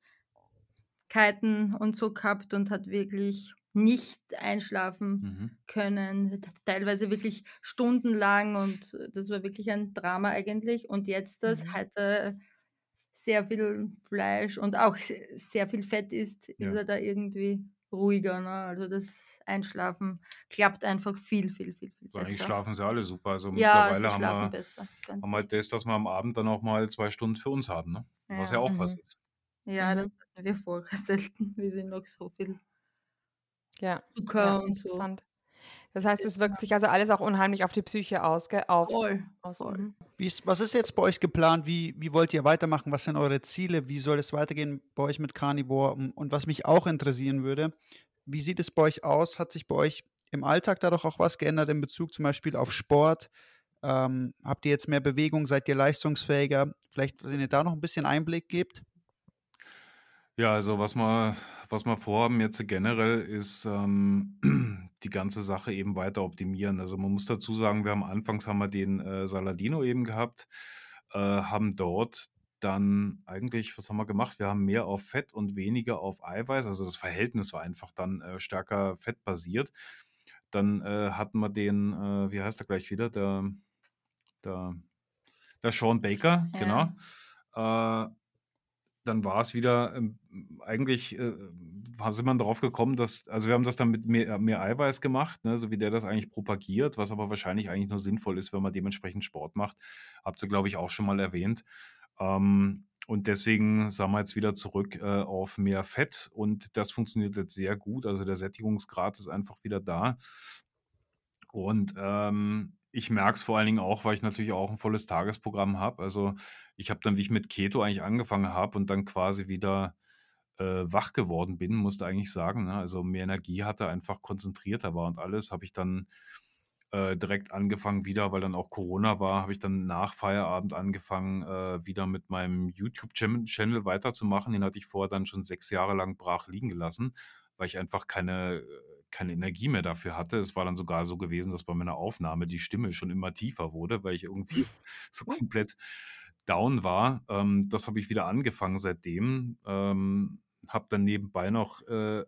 und so gehabt und hat wirklich nicht einschlafen Mhm. können, teilweise wirklich stundenlang und das war wirklich ein Drama eigentlich. Und jetzt das Mhm. hat er sehr viel Fleisch und auch se sehr viel Fett ist Ja. er da irgendwie ruhiger, ne? Also, das Einschlafen klappt einfach viel, viel, viel, viel So, eigentlich besser. schlafen sie alle super. Also, Ja, mittlerweile sie haben wir besser, ganz haben halt das, dass wir am Abend dann auch mal 2 Stunden für uns haben, ne? Was ja Ja. auch was Mhm. ist. Ja, das Mhm. hatten wir vorher <laughs> selten. Wir sind noch so viel Ja, Zucker ja, und so. Das heißt, es wirkt sich also alles auch unheimlich auf die Psyche aus, gell? Auf Voll, aus, voll. mhm. Wie ist, was ist jetzt bei euch geplant? Wie, wie wollt ihr weitermachen? Was sind eure Ziele? Wie soll es weitergehen bei euch mit Carnivore? Und und was mich auch interessieren würde, wie sieht es bei euch aus? Hat sich bei euch im Alltag dadurch auch was geändert in Bezug zum Beispiel auf Sport? Ähm, habt ihr jetzt mehr Bewegung? Seid ihr leistungsfähiger? Vielleicht, wenn ihr da noch ein bisschen Einblick gebt? Ja, also was wir was wir vorhaben jetzt generell ist, ähm, die ganze Sache eben weiter optimieren. Also, man muss dazu sagen, wir haben anfangs haben wir den, äh, Saladino eben gehabt, äh, haben dort dann eigentlich was haben wir gemacht? Wir haben mehr auf Fett und weniger auf Eiweiß. Also, das Verhältnis war einfach dann, äh, stärker fettbasiert. Dann, äh, hatten wir den, äh, wie heißt er gleich wieder? Der der der Shawn Baker, genau. Ja. Äh, dann war es wieder, ähm, eigentlich, äh, sind wir drauf gekommen, dass also, wir haben das dann mit mehr mehr Eiweiß gemacht, ne, so wie der das eigentlich propagiert, was aber wahrscheinlich eigentlich nur sinnvoll ist, wenn man dementsprechend Sport macht. Habt ihr, glaube ich, auch schon mal erwähnt. Ähm, und deswegen sind wir jetzt wieder zurück, äh, auf mehr Fett und das funktioniert jetzt sehr gut. Also, der Sättigungsgrad ist einfach wieder da. Und, ähm, ich merke es vor allen Dingen auch, weil ich natürlich auch ein volles Tagesprogramm habe. Also, ich habe dann, wie ich mit Keto eigentlich angefangen habe und dann quasi wieder, äh, wach geworden bin, musste eigentlich sagen, ne, also mehr Energie hatte, einfach konzentrierter war und alles, habe ich dann, äh, direkt angefangen wieder, weil dann auch Corona war, habe ich dann nach Feierabend angefangen, äh, wieder mit meinem YouTube Cham Channel weiterzumachen. Den hatte ich vorher dann schon 6 Jahre lang brach liegen gelassen, weil ich einfach keine keine Energie mehr dafür hatte. Es war dann sogar so gewesen, dass bei meiner Aufnahme die Stimme schon immer tiefer wurde, weil ich irgendwie <laughs> so komplett down war. Ähm, das habe ich wieder angefangen seitdem. Ähm, habe dann nebenbei noch, äh,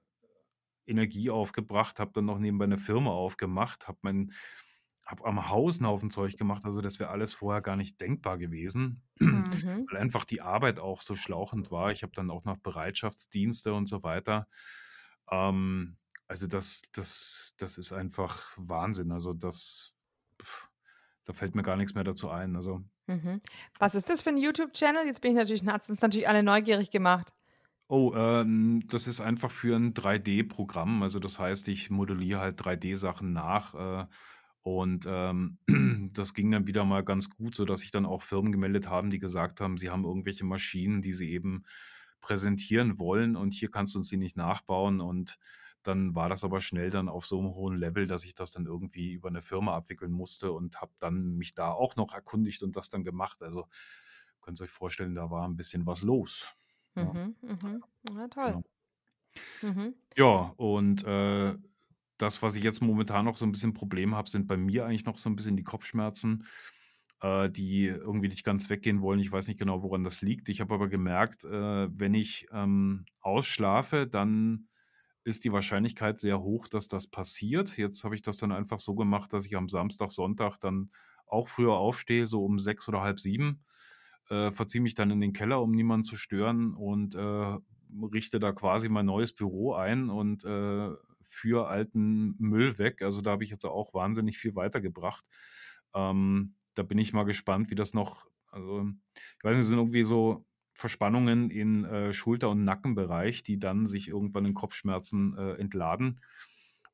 Energie aufgebracht, habe dann noch nebenbei 'ne Firma aufgemacht, habe mein habe am Haus 'n Haufen Zeug gemacht. Also, das wäre alles vorher gar nicht denkbar gewesen. Mhm. weil einfach die Arbeit auch so schlauchend war. Ich habe dann auch noch Bereitschaftsdienste und so weiter. Ähm, also, das das das ist einfach Wahnsinn. Also, das da fällt mir gar nix mehr dazu ein. Also Mhm. Was ist das für 'n YouTube-Channel? Jetzt bin ich natürlich hat's uns natürlich alle neugierig gemacht. Oh, ähm, das ist einfach für 'n 3D-Programm. Also, das heißt, ich modelliere halt 3D-Sachen nach, äh, und, ähm, <clears throat> das ging dann wieder mal ganz gut, sodass sich dann auch Firmen gemeldet haben, die gesagt haben, sie haben irgendwelche Maschinen, die sie eben präsentieren wollen und hier kannst du uns die nicht nachbauen. Und dann war das aber schnell dann auf so 'nem hohen Level, dass ich das dann irgendwie über 'ne Firma abwickeln musste und habe dann mich da auch noch erkundigt und das dann gemacht. Also, könnt's euch vorstellen, da war 'n bisschen was los. Ja, Mhm, mhm. Toll. genau. Mhm. Ja, und äh, das, was ich jetzt momentan noch so ein bisschen Problem habe, sind bei mir eigentlich noch so ein bisschen die Kopfschmerzen, äh, die irgendwie nicht ganz weggehen wollen. Ich weiß nicht genau, woran das liegt. Ich habe aber gemerkt, äh, wenn ich ähm, ausschlafe, dann ist die Wahrscheinlichkeit sehr hoch, dass das passiert. Jetzt habe ich das dann einfach so gemacht, dass ich am Samstag, Sonntag dann auch früher aufstehe, so um sechs oder halb sieben, äh, verziehe mich dann in den Keller, um niemanden zu stören und äh, richte da quasi mein neues Büro ein und äh, führe alten Müll weg. Also da habe ich jetzt auch wahnsinnig viel weitergebracht. Ähm, da bin ich mal gespannt, wie das noch, also ich weiß nicht, sind irgendwie so Verspannungen in äh, Schulter- und Nackenbereich, die dann sich irgendwann in Kopfschmerzen äh, entladen.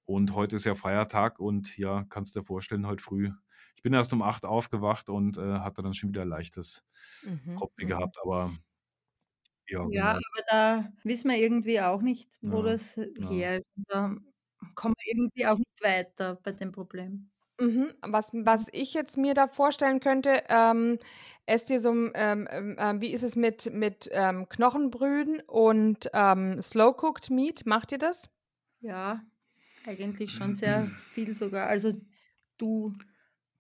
Und heute ist ja Feiertag und ja, kannst dir vorstellen, heute früh. Ich bin erst um acht aufgewacht und äh, hatte dann schon wieder leichtes Mhm. Kopfweh Mhm. gehabt, aber ja, Ja, genau. aber da wissen wir irgendwie auch nicht, wo Ja, das ja. her ist. Da kommen wir irgendwie auch nicht weiter bei dem Problem. Mhm. Was, was ich jetzt mir da vorstellen könnte, ähm, esst ihr so, ähm, ähm, ähm, wie ist es mit, mit ähm, Knochenbrühen und ähm, Slow-Cooked Meat? Macht ihr das? Ja, eigentlich schon sehr viel sogar. Also du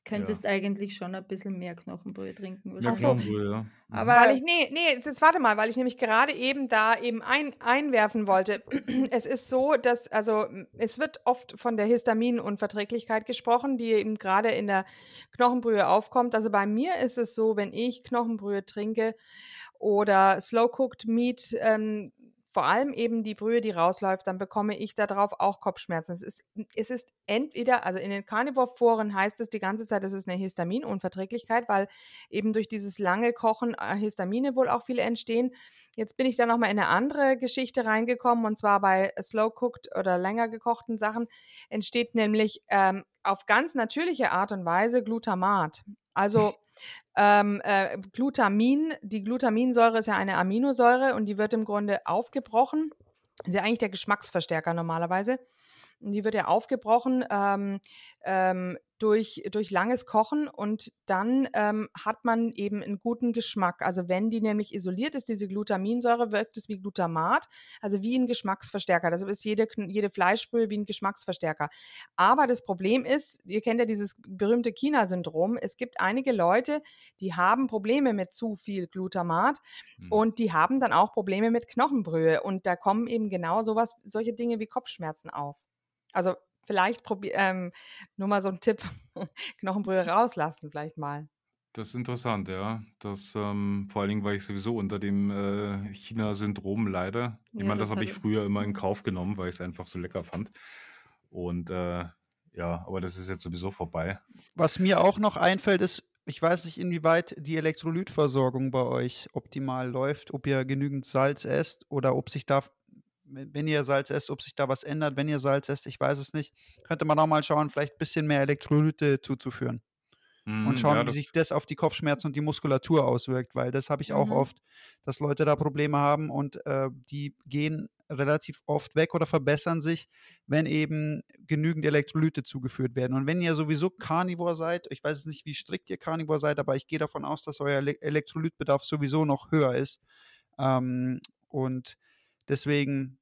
könntest eigentlich schon ein bisschen mehr Knochenbrühe trinken Ja, Ach so. Knochenbrühe, ja. Mhm. Aber Weil ich, nee, nee, das warte mal, weil ich nämlich gerade eben da eben ein, einwerfen wollte. <clears throat> Es ist so, dass, also es wird oft von der Histaminunverträglichkeit gesprochen, die eben gerade in der Knochenbrühe aufkommt. Also bei mir ist es so, wenn ich Knochenbrühe trinke oder Slow-Cooked Meat, ähm, vor allem eben die Brühe, die rausläuft, dann bekomme ich darauf auch Kopfschmerzen. Es ist, es ist entweder, also in den Carnivore-Foren heißt es die ganze Zeit, es ist eine Histaminunverträglichkeit, weil eben durch dieses lange Kochen äh, Histamine wohl auch viele entstehen. Jetzt bin ich da nochmal in eine andere Geschichte reingekommen und zwar bei Slow-Cooked oder länger gekochten Sachen entsteht nämlich ähm, auf ganz natürliche Art und Weise Glutamat. Also ähm, äh, Glutamin, die Glutaminsäure ist ja eine Aminosäure und die wird im Grunde aufgebrochen. Ist ja eigentlich der Geschmacksverstärker normalerweise. Die wird ja aufgebrochen ähm, ähm, durch, durch langes Kochen und dann ähm, hat man eben einen guten Geschmack. Also wenn die nämlich isoliert ist, diese Glutaminsäure, wirkt es wie Glutamat, also wie ein Geschmacksverstärker. Das ist jede, jede Fleischbrühe wie ein Geschmacksverstärker. Aber das Problem ist, ihr kennt ja dieses berühmte China-Syndrom. Es gibt einige Leute, die haben Probleme mit zu viel Glutamat Hm. und die haben dann auch Probleme mit Knochenbrühe. Und da kommen eben genau sowas, solche Dinge wie Kopfschmerzen auf. Also vielleicht probier, ähm, nur mal so ein Tipp, <laughs> Knochenbrühe rauslassen vielleicht mal. Das ist interessant, ja. Das, ähm, vor allen Dingen, weil ich sowieso unter dem äh, China-Syndrom leide. Ich Ja, meine, das das habe ich er. früher immer in Mhm. Kauf genommen, weil ich es einfach so lecker fand. Und äh, ja, aber das ist jetzt sowieso vorbei. Was mir auch noch einfällt, ist, ich weiß nicht, inwieweit die Elektrolytversorgung bei euch optimal läuft, ob ihr genügend Salz esst oder ob sich da, wenn ihr Salz esst, ob sich da was ändert, wenn ihr Salz esst, ich weiß es nicht. Könnte man auch mal schauen, vielleicht ein bisschen mehr Elektrolyte zuzuführen und Mhm, schauen, ja, wie sich das auf die Kopfschmerzen und die Muskulatur auswirkt, weil das habe ich auch Mhm. oft, dass Leute da Probleme haben und äh, die gehen relativ oft weg oder verbessern sich, wenn eben genügend Elektrolyte zugeführt werden. Und wenn ihr sowieso Carnivore seid, ich weiß nicht, wie strikt ihr Carnivore seid, aber ich gehe davon aus, dass euer Ele Elektrolytbedarf sowieso noch höher ist. Ähm, und deswegen,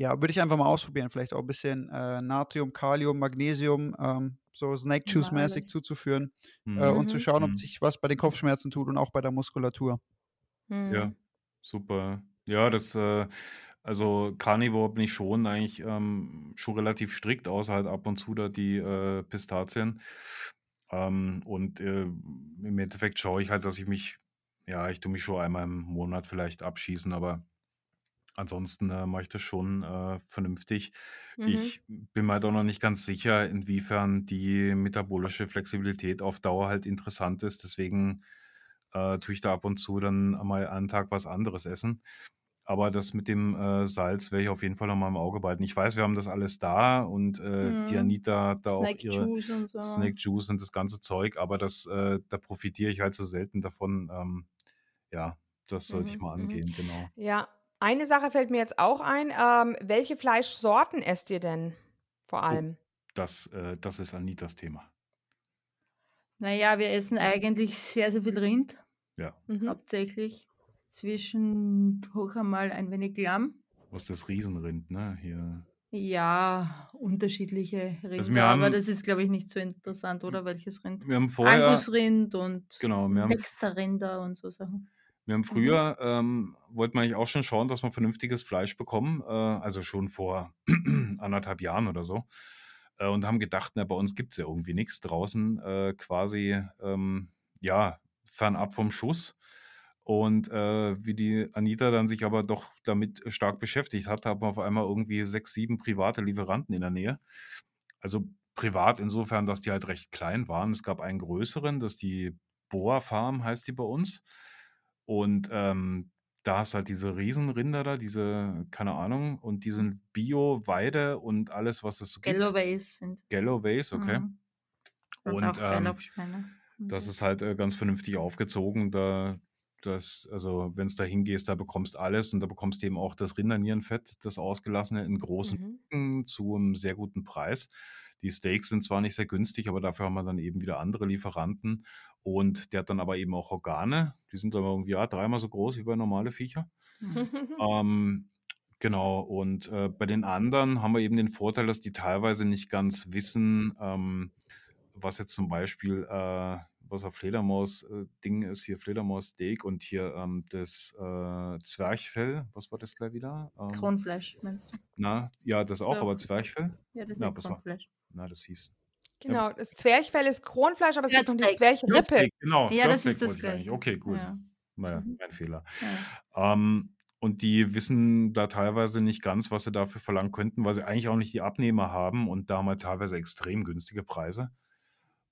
ja, würde ich einfach mal ausprobieren, vielleicht auch ein bisschen äh, Natrium, Kalium, Magnesium, ähm, so Snake Immer Juice-mäßig alles. zuzuführen äh, mhm, und zu Mhm. schauen, ob mhm. sich was bei den Kopfschmerzen tut und auch bei der Muskulatur. Ja, Mhm. super. Ja, das, äh, also Carnivore bin ich schon eigentlich ähm, schon relativ strikt, außer halt ab und zu da die äh, Pistazien. Ähm, und äh, im Endeffekt schaue ich halt, dass ich mich, ja, ich tue mich schon einmal im Monat vielleicht abschießen, aber ansonsten äh, mache ich das schon äh, vernünftig. Mhm. Ich bin mir halt auch noch nicht ganz sicher, inwiefern die metabolische Flexibilität auf Dauer halt interessant ist. Deswegen äh, tue ich da ab und zu dann mal einen Tag was anderes essen. Aber das mit dem äh, Salz werde ich auf jeden Fall noch mal im Auge behalten. Ich weiß, wir haben das alles da und äh, die Mhm. Anita hat da auch Snack ihre Juice und so. Snake Juice und das ganze Zeug, aber das, äh, da profitiere ich halt so selten davon. Ähm, ja, das sollte ich Mhm. mal Mhm. angehen, genau. Ja, eine Sache fällt mir jetzt auch ein. Ähm, welche Fleischsorten esst ihr denn vor Oh, allem? das, äh, das ist Anitas Thema. Naja, wir essen eigentlich sehr, sehr viel Rind, Ja. Mhm. hauptsächlich. zwischendurch einmal ein wenig Lamm. Was das Riesenrind, ne? Hier. Ja, unterschiedliche Also Rinder, aber haben, das ist, glaube ich, nicht so interessant, oder? Welches Rind? wir haben vorher, Angusrind und genau, Dexterrinder und so Sachen. Wir haben Mhm. früher, ähm, wollten wir eigentlich auch schon schauen, dass wir vernünftiges Fleisch bekommen, äh, also schon vor <clears throat> anderthalb Jahren oder so. Äh, und haben gedacht, na, bei uns gibt es ja irgendwie nichts draußen, äh, quasi, ähm, ja, fernab vom Schuss. Und äh, wie die Anita dann sich aber doch damit stark beschäftigt hat, haben wir auf einmal irgendwie sechs, sieben private Lieferanten in der Nähe. Also privat insofern, dass die halt recht klein waren. Es gab einen größeren, das ist die Boa Farm, heißt die bei uns. Und ähm, da hast halt diese Riesenrinder da, diese, keine Ahnung, und die sind Bio, Weide und alles, was es so gibt. Galloways sind. Galloways, okay. Mhm. Und, Und auch ähm, das Mhm. ist halt äh, ganz vernünftig aufgezogen. Da, das, also, wenn es da hingehst, da bekommst alles und da bekommst du eben auch das Rindernierenfett, das ausgelassene, in großen Mhm. Zu einem sehr guten Preis. Die Steaks sind zwar nicht sehr günstig, aber dafür haben wir dann eben wieder andere Lieferanten. Und der hat dann aber eben auch Organe. Die sind dann irgendwie ja, dreimal so groß wie bei normale Viecher. Mhm. <laughs> Ähm, genau, und äh, bei den anderen haben wir eben den Vorteil, dass die teilweise nicht ganz wissen, ähm, was jetzt zum Beispiel, äh, was auf Fledermaus-Ding ist, hier Fledermaus-Steak und hier ähm, das äh, Zwerchfell, was war das gleich wieder? Ähm, Kronfleisch, meinst du? na, ja, das auch, aber Doch. Zwerchfell? Ja, das ist war? Kronfleisch. Na, das hieß. Genau, das Zwerchfell ist Kronfleisch, aber es gibt noch die. Zwerchrippe. Genau, Ja, das ist das. Gleiche. Okay, gut. Ja. Naja, Mhm. mein Fehler. Ja. Ähm, und die wissen da teilweise nicht ganz, was sie dafür verlangen könnten, weil sie eigentlich auch nicht die Abnehmer haben und da haben wir teilweise extrem günstige Preise.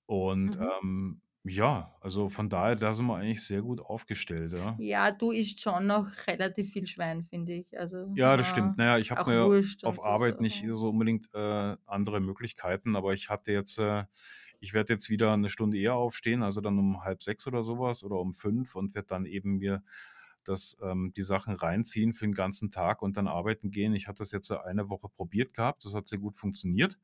Und Mhm. ähm, ja, also von daher, da sind wir eigentlich sehr gut aufgestellt, ja. ja, du isst schon noch relativ viel Schwein, finde ich. Also, Ja, das stimmt. Naja, ich habe mir Wurst und auf so Arbeit nicht Sachen. so unbedingt äh, andere Möglichkeiten, aber ich hatte jetzt, äh, ich werde jetzt wieder eine Stunde eher aufstehen, also dann um halb sechs oder sowas oder um fünf und werde dann eben mir das, ähm, die Sachen reinziehen für den ganzen Tag und dann arbeiten gehen. Ich hatte das jetzt eine Woche probiert gehabt, das hat sehr gut funktioniert.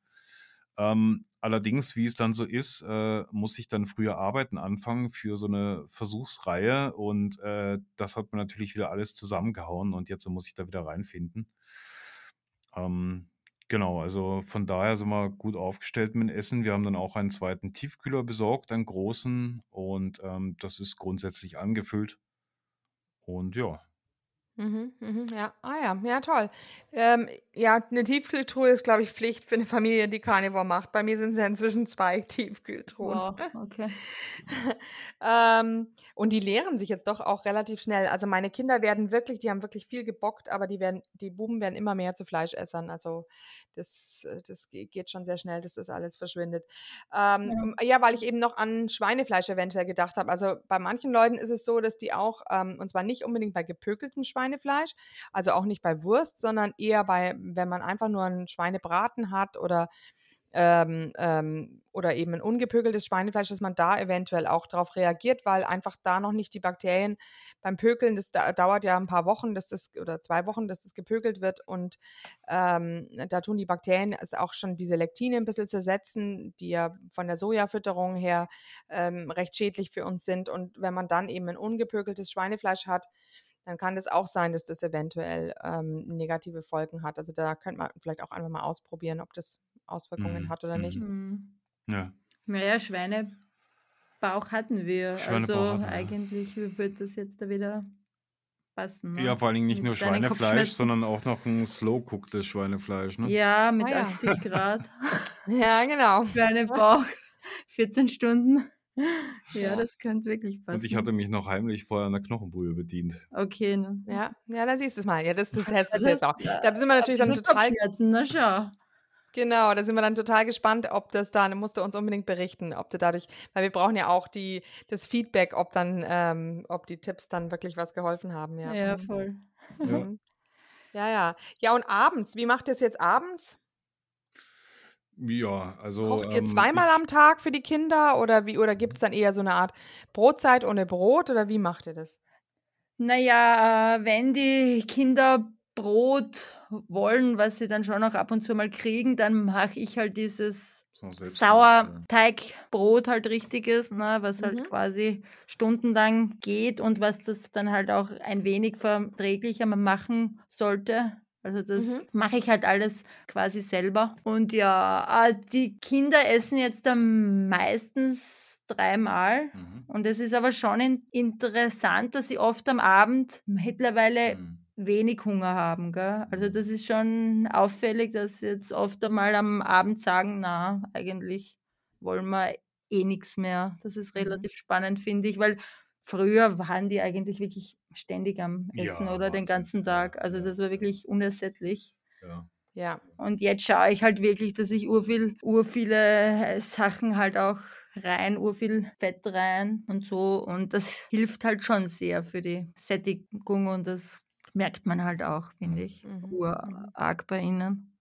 Ähm, allerdings, wie es dann so ist, äh, muss ich dann früher arbeiten anfangen für so eine Versuchsreihe und äh, das hat mir natürlich wieder alles zusammengehauen und jetzt muss ich da wieder reinfinden. Ähm, genau, also von daher sind wir gut aufgestellt mit dem Essen. Wir haben dann auch einen zweiten Tiefkühler besorgt, einen großen und ähm, das ist grundsätzlich angefüllt. Und ja, Mhm, mhm, ja, ah ja, ja, toll. Ähm, ja, eine Tiefkühltruhe ist, glaube ich, Pflicht für eine Familie, die Carnivore macht. Bei mir sind es ja inzwischen zwei Tiefkühltruhen. Wow, okay. <laughs> ähm, und die leeren sich jetzt doch auch relativ schnell. Also meine Kinder werden wirklich, die haben wirklich viel gebockt, aber die werden, die Buben werden immer mehr zu Fleischessern. Also das, äh, das ge- geht schon sehr schnell, dass das alles verschwindet. Ähm, ja. weil ich eben noch an Schweinefleisch eventuell gedacht habe. Also bei manchen Leuten ist es so, dass die auch, ähm, und zwar nicht unbedingt bei gepökeltem Schweinefleisch, also auch nicht bei Wurst, sondern eher bei, wenn man einfach nur einen Schweinebraten hat oder ähm, ähm, oder eben ein ungepökeltes Schweinefleisch, dass man da eventuell auch darauf reagiert, weil einfach da noch nicht die Bakterien beim Pökeln, das da, dauert ja ein paar Wochen, dass das, oder zwei Wochen, dass das gepökelt wird und ähm, da tun die Bakterien es auch schon diese Lektine ein bisschen zersetzen, die ja von der Sojafütterung her ähm, recht schädlich für uns sind. Und wenn man dann eben ein ungepökeltes Schweinefleisch hat, dann kann es auch sein, dass das eventuell ähm, negative Folgen hat. Also da könnte man vielleicht auch einfach mal ausprobieren, ob das Auswirkungen Mhm, hat oder mhm. nicht. Hm. ja. Naja, Schweinebauch hatten wir. Schweinebauch also hatten wir, ja. eigentlich wird das jetzt da wieder passen. Ja, Ne? vor allen Dingen nicht Mit nur Schweinefleisch, sondern auch noch ein slow-cooktes Schweinefleisch, ne? Ja, mit Ah ja. 80 Grad. <laughs> Ja, genau. Schweinebauch, 14 Stunden. Ja, Ja. das könnte wirklich passen. Und ich hatte mich noch heimlich vorher an der Knochenbrühe bedient. Okay, ne? Ja, ja, da siehst du es mal. Ja, das, das Ja, du jetzt das- auch. Da sind wir natürlich dann total, schau. genau, da sind wir dann total gespannt, ob das dann, musst du uns unbedingt berichten, ob du dadurch, weil wir brauchen ja auch die, das Feedback, ob dann, ähm, ob die Tipps dann wirklich was geholfen haben. Ja, Ja, Mhm. voll. Ja. <laughs> Ja, ja. Ja, und abends, wie macht ihr es jetzt abends? Ja, also. Kocht ihr ähm, zweimal ich, am Tag für die Kinder oder wie, oder gibt es dann eher so eine Art Brotzeit ohne Brot oder wie macht ihr das? Naja, äh, wenn die Kinder Brot wollen, was sie dann schon auch ab und zu mal kriegen, dann mache ich halt dieses So. Sauerteigbrot halt richtiges, ne, was halt Mhm. quasi stundenlang geht und was das dann halt auch ein wenig verträglicher machen sollte. Also das Mhm. mache ich halt alles quasi selber. Und ja, äh, die Kinder essen jetzt dann meistens dreimal. Mhm. Und es ist aber schon in interessant, dass sie oft am Abend mittlerweile Mhm. wenig Hunger haben, gell? Also das ist schon auffällig, dass sie jetzt oft einmal am Abend sagen, na, eigentlich wollen wir eh nichts mehr. Das ist Mhm. relativ spannend, finde ich, weil früher waren die eigentlich wirklich ständig am Essen Ja, oder den ganzen Tag. Also das war wirklich unersättlich. ja. Ja. Und jetzt schaue ich halt wirklich, dass ich urviel, urviele Sachen halt auch rein, urviel Fett rein und so. Und das hilft halt schon sehr für die Sättigung und das merkt man halt auch, finde ich, Mhm. Mhm. urarg bei ihnen.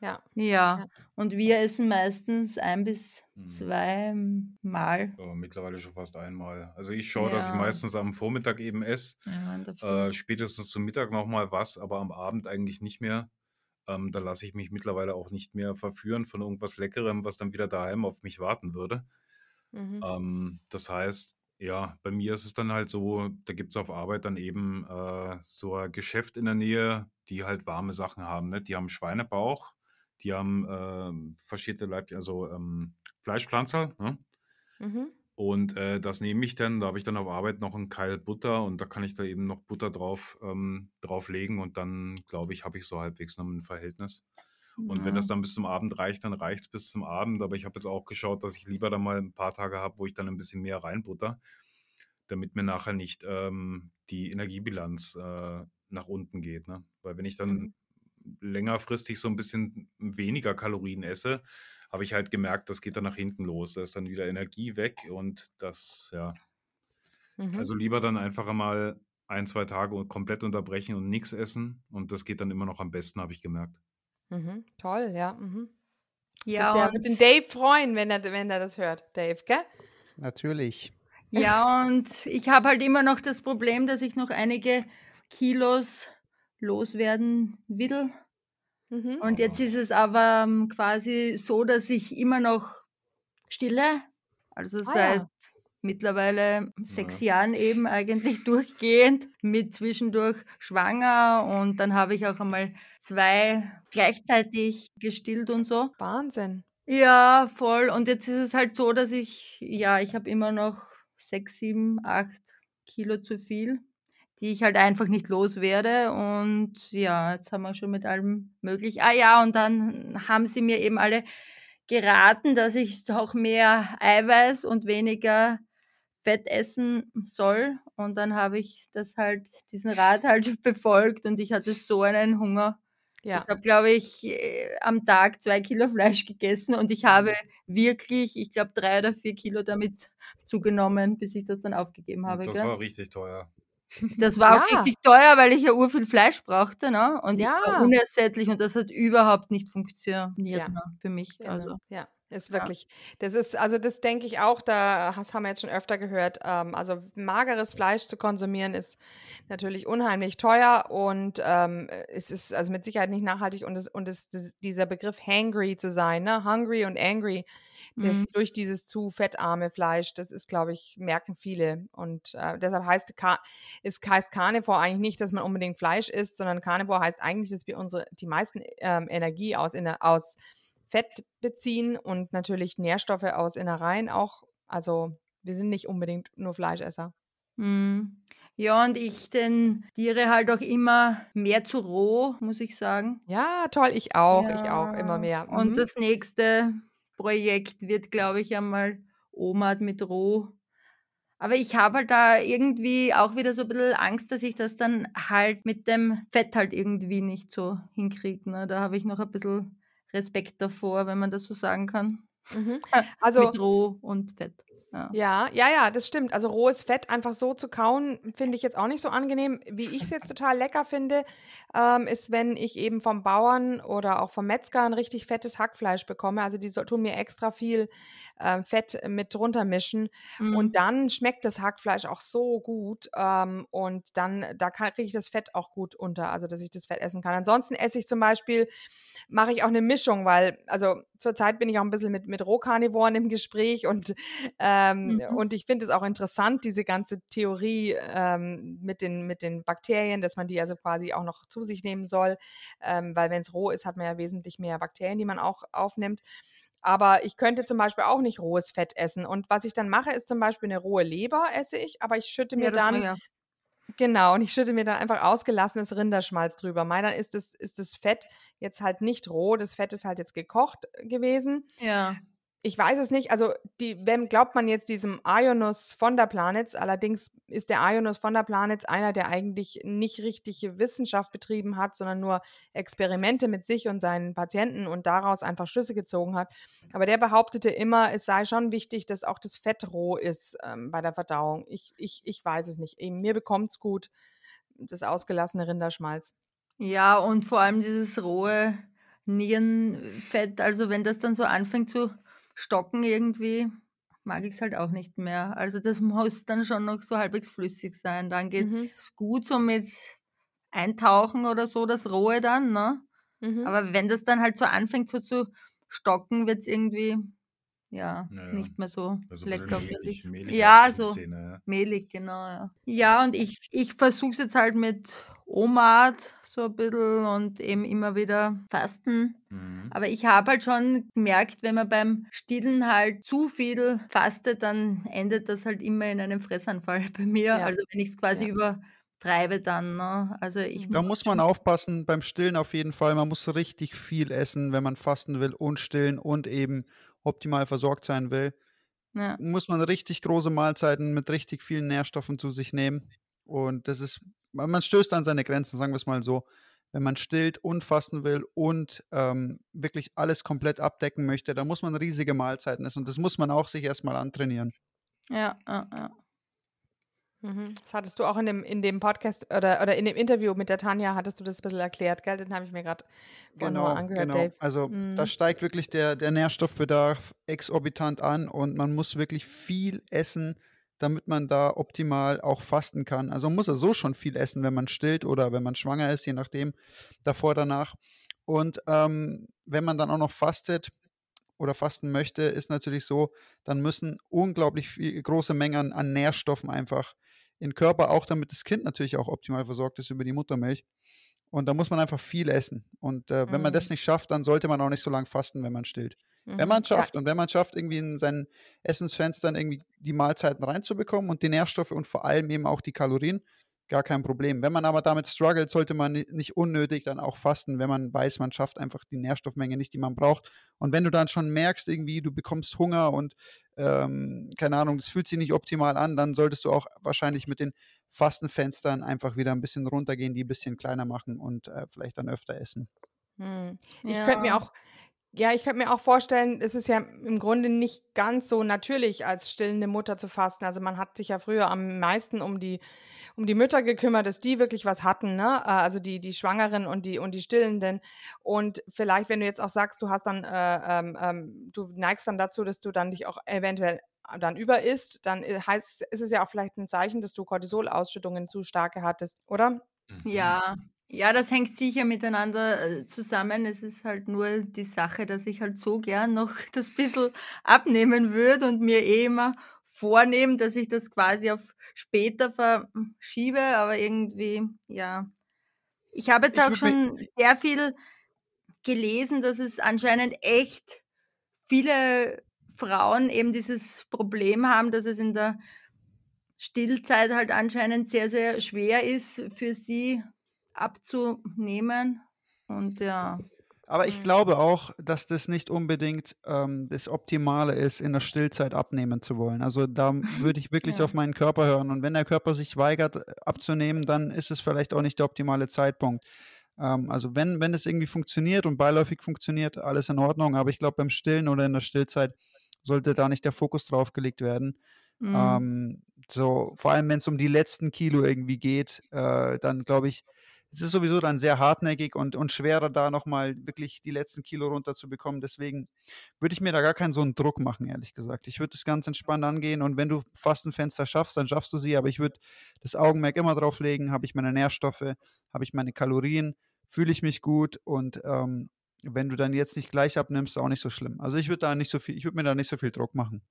Ja. Ja, Ja. und wir essen meistens ein bis Mhm. zwei Mal. Aber mittlerweile schon fast einmal. Also ich schaue, dass ich Ja. meistens am Vormittag eben esse. Ja. Äh, spätestens zum Mittag nochmal was, aber am Abend eigentlich nicht mehr. Ähm, da lasse ich mich mittlerweile auch nicht mehr verführen von irgendwas Leckerem, was dann wieder daheim auf mich warten würde. Mhm. Ähm, das heißt, ja, bei mir ist es dann halt so, da gibt es auf Arbeit dann eben äh, so ein Geschäft in der Nähe, die halt warme Sachen haben. Ne? Die haben Schweinebauch, die haben ähm, verschiedene Leib, also ähm, Fleischpflanzer. Ne? Mhm. Und äh, das nehme ich dann, da habe ich dann auf Arbeit noch einen Keil Butter und da kann ich da eben noch Butter drauf, ähm, drauflegen und dann, glaube ich, habe ich so halbwegs noch ein Verhältnis. Und wenn Ja. das dann bis zum Abend reicht, dann reicht es bis zum Abend. Aber ich habe jetzt auch geschaut, dass ich lieber dann mal ein paar Tage habe, wo ich dann ein bisschen mehr reinbutter, damit mir nachher nicht ähm, die Energiebilanz äh, nach unten geht. Ne? Weil wenn ich dann Mhm. Längerfristig so ein bisschen weniger Kalorien esse, habe ich halt gemerkt, das geht dann nach hinten los. Da ist dann wieder Energie weg und das, ja. Mhm. Also lieber dann einfach mal ein, zwei Tage komplett unterbrechen und nichts essen. Und das geht dann immer noch am besten, habe ich gemerkt. Mhm. Toll, ja. Mhm. Ja, das der wird den und, Dave freuen, wenn er, wenn er das hört, Dave, gell? Natürlich. ja, und ich habe halt immer noch das Problem, dass ich noch einige Kilos loswerden will. Mhm. Und jetzt ist es aber ähm, quasi so, dass ich immer noch stille, also Ah, seit ja. mittlerweile sechs Ja. Jahren eben eigentlich <laughs> durchgehend, mit zwischendurch schwanger und dann habe ich auch einmal zwei gleichzeitig gestillt und so. Wahnsinn. Ja, voll. Und jetzt ist es halt so, dass ich, ja, ich habe immer noch sechs, sieben, acht Kilo zu viel, die ich halt einfach nicht loswerde. Und ja, jetzt haben wir schon mit allem möglich. Ah ja, und dann haben sie mir eben alle geraten, dass ich doch mehr Eiweiß und weniger Fett essen soll. Und dann habe ich das halt, diesen Rat halt <laughs> befolgt und ich hatte so einen Hunger. Ja. Ich habe, glaube ich, äh, am Tag zwei Kilo Fleisch gegessen und ich habe wirklich, ich glaube, drei oder vier Kilo damit zugenommen, bis ich das dann aufgegeben habe. das gell? war richtig teuer. Das war auch Ja. richtig teuer, weil ich ja urviel Fleisch brauchte, ne? Und ich Ja. war unersättlich und das hat überhaupt nicht funktioniert Ja. ne, für mich. Genau. Also. Ja, ist Ja. wirklich. Das ist, also das denke ich auch, da das haben wir jetzt schon öfter gehört. Ähm, also mageres Fleisch zu konsumieren ist natürlich unheimlich teuer und ähm, es ist also mit Sicherheit nicht nachhaltig und, es, und es, das, dieser Begriff hangry zu sein, ne? hungry und angry, das Mhm. durch dieses zu fettarme Fleisch, das ist, glaube ich, merken viele. Und äh, deshalb heißt, Ka ist, heißt Carnivore eigentlich nicht, dass man unbedingt Fleisch isst, sondern Carnivore heißt eigentlich, dass wir unsere, die meisten ähm, Energie aus, Inner- aus Fett beziehen und natürlich Nährstoffe aus Innereien auch. Also wir sind nicht unbedingt nur Fleischesser. Mhm. Ja, und ich tendiere halt auch immer mehr zu roh, muss ich sagen. Ja, toll, ich auch, ich auch, immer Ja, mehr. Und Mhm. das nächste Projekt wird, glaube ich, einmal Omat mit Roh. Aber ich habe halt da irgendwie auch wieder so ein bisschen Angst, dass ich das dann halt mit dem Fett halt irgendwie nicht so hinkriege. Ne? Da habe ich noch ein bisschen Respekt davor, wenn man das so sagen kann. Mhm. <laughs> Also mit Roh und Fett. Ja. Ja, ja, ja, das stimmt. Also rohes Fett einfach so zu kauen, finde ich jetzt auch nicht so angenehm. Wie ich es jetzt total lecker finde, ähm, ist, wenn ich eben vom Bauern oder auch vom Metzger ein richtig fettes Hackfleisch bekomme. Also die so, tun mir extra viel ähm, Fett mit drunter mischen. Mhm. Und dann schmeckt das Hackfleisch auch so gut. Ähm, und dann, da kriege ich das Fett auch gut unter, also dass ich das Fett essen kann. Ansonsten esse ich zum Beispiel mache ich auch eine Mischung, weil, also zurzeit bin ich auch ein bisschen mit, mit Rohkarnivoren im Gespräch und, ähm, mhm. und ich finde es auch interessant, diese ganze Theorie ähm, mit, den, mit den Bakterien, dass man die also quasi auch noch zu sich nehmen soll, ähm, weil wenn es roh ist, hat man ja wesentlich mehr Bakterien, die man auch aufnimmt. Aber ich könnte zum Beispiel auch nicht rohes Fett essen. Und was ich dann mache, ist zum Beispiel eine rohe Leber esse ich, aber ich schütte mir ja, dann ja. Genau, und ich schütte mir dann einfach ausgelassenes Rinderschmalz drüber. Meiner ist das, ist das Fett jetzt halt nicht roh, das Fett ist halt jetzt gekocht gewesen. Ja ich weiß es nicht. Also, die, wem glaubt man jetzt diesem Ionus von der Planets? Allerdings ist der Ionus von der Planets einer, der eigentlich nicht richtige Wissenschaft betrieben hat, sondern nur Experimente mit sich und seinen Patienten und daraus einfach Schlüsse gezogen hat. Aber der behauptete immer, es sei schon wichtig, dass auch das Fett roh ist ähm, bei der Verdauung. Ich, ich, ich weiß es nicht. Eben, mir bekommt es gut, das ausgelassene Rinderschmalz. Ja, und vor allem dieses rohe Nierenfett, also wenn das dann so anfängt zu Stocken irgendwie mag ich es halt auch nicht mehr. Also das muss dann schon noch so halbwegs flüssig sein. Dann geht es mhm. gut so mit Eintauchen oder so, das Rohe dann, ne? Mhm. Aber wenn das dann halt so anfängt so zu stocken, wird es irgendwie ja, ja, nicht mehr so also lecker. Mehlig, mehlig ja, so Zähne, ja. mehlig, genau. Ja, ja und ich, ich versuche es jetzt halt mit Omat so ein bisschen und eben immer wieder fasten. Mhm. Aber ich habe halt schon gemerkt, wenn man beim Stillen halt zu viel fastet, dann endet das halt immer in einem Fressanfall <laughs> bei mir. Ja. Also wenn ich es quasi übertreibe dann. Ne? Also ich da muss man aufpassen beim Stillen auf jeden Fall. Man muss richtig viel essen, wenn man fasten will und stillen und eben optimal versorgt sein will. Ja. Muss man richtig große Mahlzeiten mit richtig vielen Nährstoffen zu sich nehmen. Und das ist, man stößt an seine Grenzen, sagen wir es mal so. Wenn man stillt und fasten will und ähm, wirklich alles komplett abdecken möchte, dann muss man riesige Mahlzeiten essen. Und das muss man auch sich erstmal antrainieren. Ja, ja, ja. Mhm. Das hattest du auch in dem, in dem Podcast oder, oder in dem Interview mit der Tanja, hattest du das ein bisschen erklärt, gell? Den habe ich mir gerade genau, angehört, genau. Dave. Also mhm. da steigt wirklich der, der Nährstoffbedarf exorbitant an und man muss wirklich viel essen, damit man da optimal auch fasten kann. Also man muss ja so schon viel essen, wenn man stillt oder wenn man schwanger ist, je nachdem, davor, danach. Und ähm, wenn man dann auch noch fastet, oder fasten möchte, ist natürlich so, dann müssen unglaublich viel, große Mengen an Nährstoffen einfach in den Körper, auch damit das Kind natürlich auch optimal versorgt ist über die Muttermilch. Und da muss man einfach viel essen. Und äh, wenn man das mhm. nicht schafft, dann sollte man auch nicht so lange fasten, wenn man stillt. Mhm. Wenn man es schafft ja. und wenn man schafft, irgendwie in seinen Essensfenstern irgendwie die Mahlzeiten reinzubekommen und die Nährstoffe und vor allem eben auch die Kalorien, gar kein Problem. Wenn man aber damit struggelt, sollte man nicht unnötig dann auch fasten, wenn man weiß, man schafft einfach die Nährstoffmenge nicht, die man braucht. Und wenn du dann schon merkst, irgendwie, du bekommst Hunger und ähm, keine Ahnung, das fühlt sich nicht optimal an, dann solltest du auch wahrscheinlich mit den Fastenfenstern einfach wieder ein bisschen runtergehen, die ein bisschen kleiner machen und äh, vielleicht dann öfter essen. Hm. Ich ja. könnte mir auch ja, ich könnte mir auch vorstellen, es ist ja im Grunde nicht ganz so natürlich, als stillende Mutter zu fasten. Also man hat sich ja früher am meisten um die, um die Mütter gekümmert, dass die wirklich was hatten, ne? Äh, also die, die Schwangeren und die, und die Stillenden. Und vielleicht, wenn du jetzt auch sagst, du hast dann, äh, ähm, ähm du neigst dann dazu, dass du dann dich auch eventuell dann über isst, dann äh, heißt, ist es ja auch vielleicht ein Zeichen, dass du Cortisolausschüttungen zu starke hattest, oder? Ja, ja, das hängt sicher miteinander äh, zusammen. Es ist halt nur die Sache, dass ich halt so gern noch <laughs> das bisschen abnehmen würde und mir eh immer vornehme, dass ich das quasi auf später verschiebe, aber irgendwie, ja. Ich habe jetzt Ich auch schon sehr viel gelesen, dass es anscheinend echt viele Frauen eben dieses Problem haben, dass es in der Stillzeit halt anscheinend sehr, sehr schwer ist für sie abzunehmen. Und ja. Aber ich mhm. glaube auch, dass das nicht unbedingt ähm, das Optimale ist, in der Stillzeit abnehmen zu wollen. Also da <laughs> würde ich wirklich ja. auf meinen Körper hören. Und wenn der Körper sich weigert äh, abzunehmen, dann ist es vielleicht auch nicht der optimale Zeitpunkt. Ähm, also wenn, wenn es irgendwie funktioniert und beiläufig funktioniert, alles in Ordnung. Aber ich glaube, beim Stillen oder in der Stillzeit sollte da nicht der Fokus drauf gelegt werden. Mhm. Ähm, so, vor allem wenn es um die letzten Kilo irgendwie geht, äh, dann glaube ich, es ist sowieso dann sehr hartnäckig und, und schwerer, da nochmal wirklich die letzten Kilo runterzubekommen. Deswegen würde ich mir da gar keinen so einen Druck machen, ehrlich gesagt. Ich würde das ganz entspannt angehen und wenn du Fastenfenster schaffst, dann schaffst du sie, aber ich würde das Augenmerk immer drauf legen, habe ich meine Nährstoffe, habe ich meine Kalorien, fühle ich mich gut und ähm, wenn du dann jetzt nicht gleich abnimmst, auch nicht so schlimm. Also ich würde da nicht so viel, ich würde mir da nicht so viel Druck machen.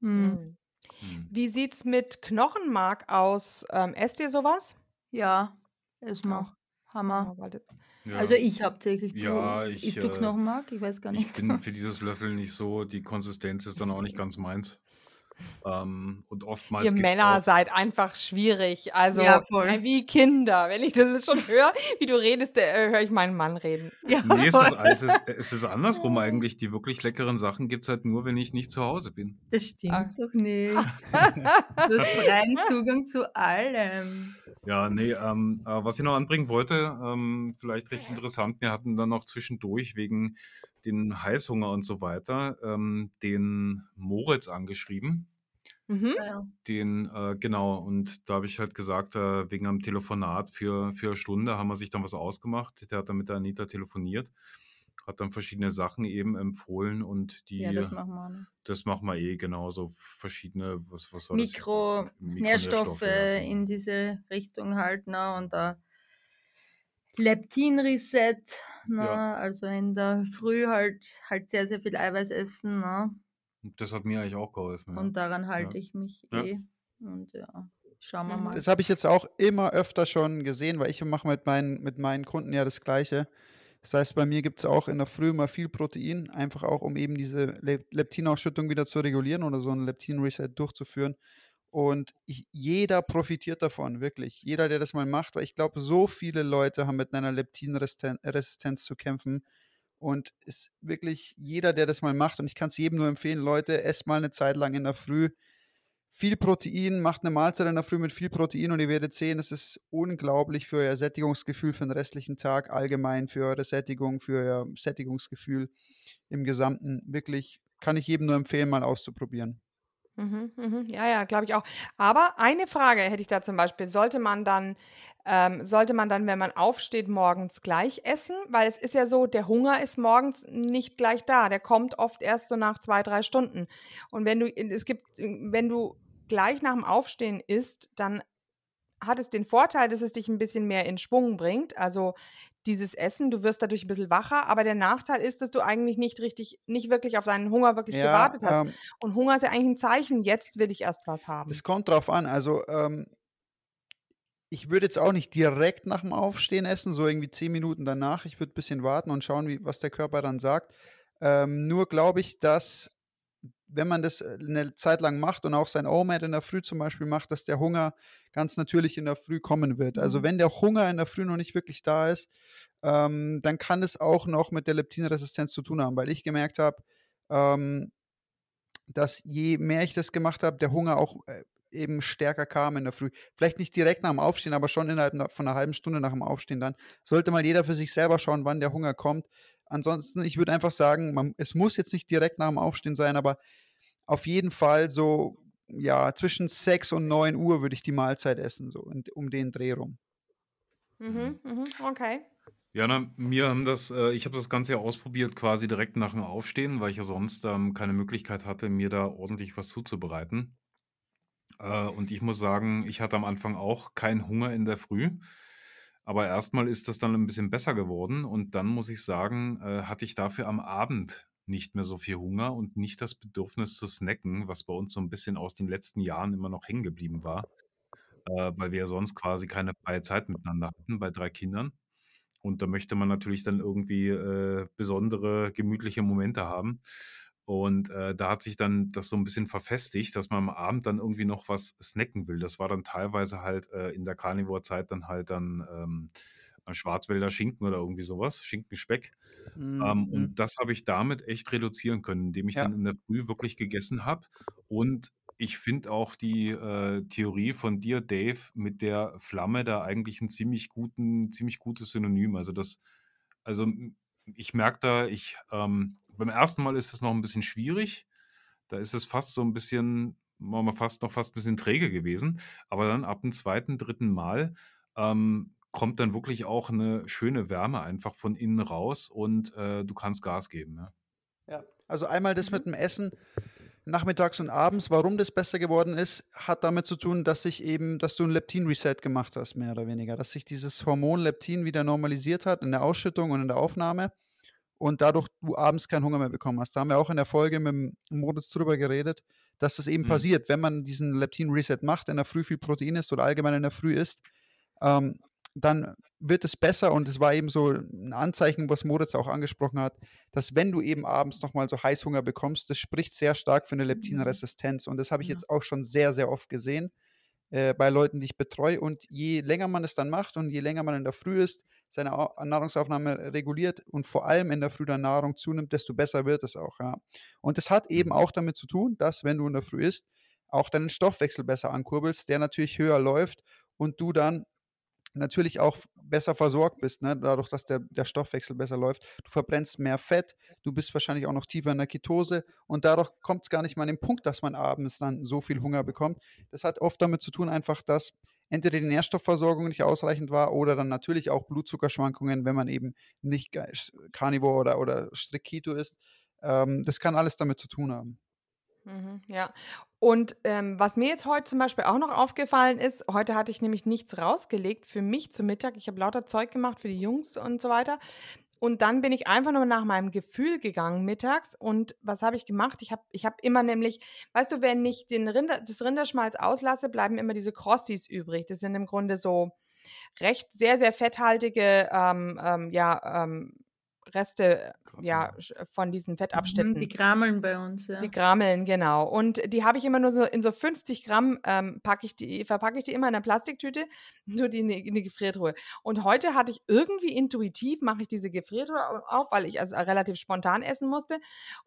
Hm. Mhm. Hm. Wie sieht's mit Knochenmark aus? Ähm, esst ihr sowas? Ja, essen wir. Hammer. Ja, Also ich hauptsächlich. Du, Ja, ich, du äh, Knochenmark? Ich weiß gar Ich nicht. bin <laughs> für dieses Löffel nicht so, die Konsistenz ist dann auch nicht ganz meins. Ähm, und oftmals Ihr Männer auch seid einfach schwierig. Also Ja, voll. wie Kinder. Wenn ich das jetzt schon höre, wie du redest, äh, höre ich meinen Mann reden. ja, Ne, es ist es ist es ist andersrum eigentlich. Die wirklich leckeren Sachen gibt's halt nur, wenn ich nicht zu Hause bin. Das stimmt Ah. doch nicht. <laughs> Du hast freien Zugang zu allem. Ja, ne, ähm, äh, was ich noch anbringen wollte, ähm, vielleicht recht interessant, wir hatten dann noch zwischendurch wegen den Heißhunger und so weiter, ähm, den Moritz angeschrieben. Mhm. Ja. Den, äh, genau, und da habe ich halt gesagt, äh, wegen einem Telefonat für, für eine Stunde haben wir sich dann was ausgemacht. Der hat dann mit der Anita telefoniert, hat dann verschiedene Sachen eben empfohlen und die, ja, das machen wir. Ne? das machen wir eh genauso, verschiedene, was, was war das? Mikro, Mikronährstoffe, Nährstoffe ja, in genau. diese Richtung halt, ne? Und da Leptin-Reset, ne? Ja. Also in der Früh halt halt sehr, sehr viel Eiweiß essen, ne? Und Das hat mir eigentlich auch geholfen. Ja. Und daran halte ich mich Ja. eh. Und ja, schauen wir Mhm. mal. Das habe ich jetzt auch immer öfter schon gesehen, weil ich mache mit meinen, mit meinen Kunden ja das Gleiche. Das heißt, bei mir gibt es auch in der Früh immer viel Protein, einfach auch, um eben diese Le Leptinausschüttung wieder zu regulieren oder so ein Leptin-Reset durchzuführen. Und ich, jeder profitiert davon, wirklich. Jeder, der das mal macht, weil ich glaube, so viele Leute haben mit einer Leptinresistenz zu kämpfen. Und ist wirklich jeder, der das mal macht, und ich kann es jedem nur empfehlen, Leute, esst mal eine Zeit lang in der Früh viel Protein, macht eine Mahlzeit in der Früh mit viel Protein und ihr werdet sehen, es ist unglaublich für euer Sättigungsgefühl für den restlichen Tag, allgemein für eure Sättigung, für euer Sättigungsgefühl im Gesamten. Wirklich kann ich jedem nur empfehlen, mal auszuprobieren. Mhm, mhm. Ja, ja, glaube ich auch. Aber eine Frage hätte ich da zum Beispiel. Sollte man dann, ähm, sollte man dann, wenn man aufsteht, morgens gleich essen? Weil es ist ja so, der Hunger ist morgens nicht gleich da. Der kommt oft erst so nach zwei, drei Stunden. Und wenn du, es gibt, wenn du gleich nach dem Aufstehen isst, dann hat es den Vorteil, dass es dich ein bisschen mehr in Schwung bringt. Also dieses Essen, du wirst dadurch ein bisschen wacher, aber der Nachteil ist, dass du eigentlich nicht richtig, nicht wirklich auf deinen Hunger wirklich gewartet hast. ähm, Und Hunger ist ja eigentlich ein Zeichen, jetzt will ich erst was haben. das kommt drauf an. Also ähm, ich würde jetzt auch nicht direkt nach dem Aufstehen essen, so irgendwie zehn Minuten danach. Ich würde ein bisschen warten und schauen, wie, was der Körper dann sagt. Ähm, nur glaube ich, dass wenn man das äh, eine Zeit lang macht und auch sein OMAD in der Früh zum Beispiel macht, dass der Hunger ganz natürlich in der Früh kommen wird. Also Mhm. wenn der Hunger in der Früh noch nicht wirklich da ist, ähm, dann kann es auch noch mit der Leptinresistenz zu tun haben, weil ich gemerkt habe, ähm, dass je mehr ich das gemacht habe, der Hunger auch äh, eben stärker kam in der Früh. Vielleicht nicht direkt nach dem Aufstehen, aber schon innerhalb von einer halben Stunde nach dem Aufstehen dann. Sollte mal jeder für sich selber schauen, wann der Hunger kommt. Ansonsten, ich würde einfach sagen, man, es muss jetzt nicht direkt nach dem Aufstehen sein, aber auf jeden Fall so, ja, zwischen 6 und 9 Uhr würde ich die Mahlzeit essen, so in, um den Dreh rum. Mhm, mhm, okay. Ja, na, wir haben das, äh, ich habe das Ganze ja ausprobiert, quasi direkt nach dem Aufstehen, weil ich ja sonst ähm, keine Möglichkeit hatte, mir da ordentlich was zuzubereiten. Äh, und ich muss sagen, ich hatte am Anfang auch keinen Hunger in der Früh. Aber erstmal ist das dann ein bisschen besser geworden. Und dann muss ich sagen, äh, hatte ich dafür am Abend nicht mehr so viel Hunger und nicht das Bedürfnis zu snacken, was bei uns so ein bisschen aus den letzten Jahren immer noch hängen geblieben war, äh, weil wir sonst quasi keine freie Zeit miteinander hatten bei drei Kindern. Und da möchte man natürlich dann irgendwie äh, besondere, gemütliche Momente haben. Und äh, da hat sich dann das so ein bisschen verfestigt, dass man am Abend dann irgendwie noch was snacken will. Das war dann teilweise halt äh, in der Carnivore-Zeit dann halt dann ähm, Schwarzwälder Schinken oder irgendwie sowas, Schinkenspeck. Ähm, Mhm. und das habe ich damit echt reduzieren können, indem ich Ja. dann in der Früh wirklich gegessen habe. Und ich finde auch die äh, Theorie von dir, Dave, mit der Flamme da eigentlich ein ziemlich guten, ziemlich gutes Synonym. Also das, also ich merke da, ich ähm, beim ersten Mal ist es noch ein bisschen schwierig. Da ist es fast so ein bisschen, war mal fast noch fast ein bisschen träge gewesen. Aber dann ab dem zweiten, dritten Mal ähm, kommt dann wirklich auch eine schöne Wärme einfach von innen raus und äh, du kannst Gas geben. Ne? Ja, also einmal das Mhm. mit dem Essen nachmittags und abends, warum das besser geworden ist, hat damit zu tun, dass sich eben, dass du ein Leptin-Reset gemacht hast, mehr oder weniger, dass sich dieses Hormon Leptin wieder normalisiert hat in der Ausschüttung und in der Aufnahme. Und dadurch du abends keinen Hunger mehr bekommen hast. Da haben wir auch in der Folge mit Moritz drüber geredet, dass das eben mhm. passiert, wenn man diesen Leptin-Reset macht, in der Früh viel Protein isst oder allgemein in der Früh isst, ähm, dann wird es besser und es war eben so ein Anzeichen, was Moritz auch angesprochen hat, dass wenn du eben abends nochmal so Heißhunger bekommst, das spricht sehr stark für eine mhm. Leptinresistenz und das habe ich ja. jetzt auch schon sehr, sehr oft gesehen äh, bei Leuten, die ich betreue und je länger man es dann macht und je länger man in der Früh ist, seine Nahrungsaufnahme reguliert und vor allem in der Früh dann Nahrung zunimmt, desto besser wird es auch, ja. Und das hat eben mhm. auch damit zu tun, dass wenn du in der Früh isst, auch deinen Stoffwechsel besser ankurbelst, der natürlich höher läuft und du dann natürlich auch besser versorgt bist, ne? dadurch, dass der, der Stoffwechsel besser läuft. Du verbrennst mehr Fett, du bist wahrscheinlich auch noch tiefer in der Ketose und dadurch kommt es gar nicht mal an den Punkt, dass man abends dann so viel Hunger bekommt. Das hat oft damit zu tun, einfach, dass entweder die Nährstoffversorgung nicht ausreichend war oder dann natürlich auch Blutzuckerschwankungen, wenn man eben nicht Carnivore oder, oder strikt ist. Ähm, das kann alles damit zu tun haben. Mhm, ja. Und ähm, was mir jetzt heute zum Beispiel auch noch aufgefallen ist, heute hatte ich nämlich nichts rausgelegt für mich zum Mittag. Ich habe lauter Zeug gemacht für die Jungs und so weiter. Und dann bin ich einfach nur nach meinem Gefühl gegangen mittags. Und was habe ich gemacht? Ich habe ich hab immer nämlich, weißt du, wenn ich den Rinder, das Rinderschmalz auslasse, bleiben immer diese Crossis übrig. Das sind im Grunde so recht sehr, sehr fetthaltige ähm, ähm, ja, ähm, Reste ja, von diesen mhm, Fettabschnitten. Die Grameln bei uns, ja. Die Grameln, genau. Und die habe ich immer nur so in so 50 Gramm ähm, packe ich die, verpacke ich die immer in einer Plastiktüte, <laughs> nur die in die, in die Gefriertruhe. Und heute hatte ich irgendwie intuitiv, mache ich diese Gefriertruhe auf, weil ich also relativ spontan essen musste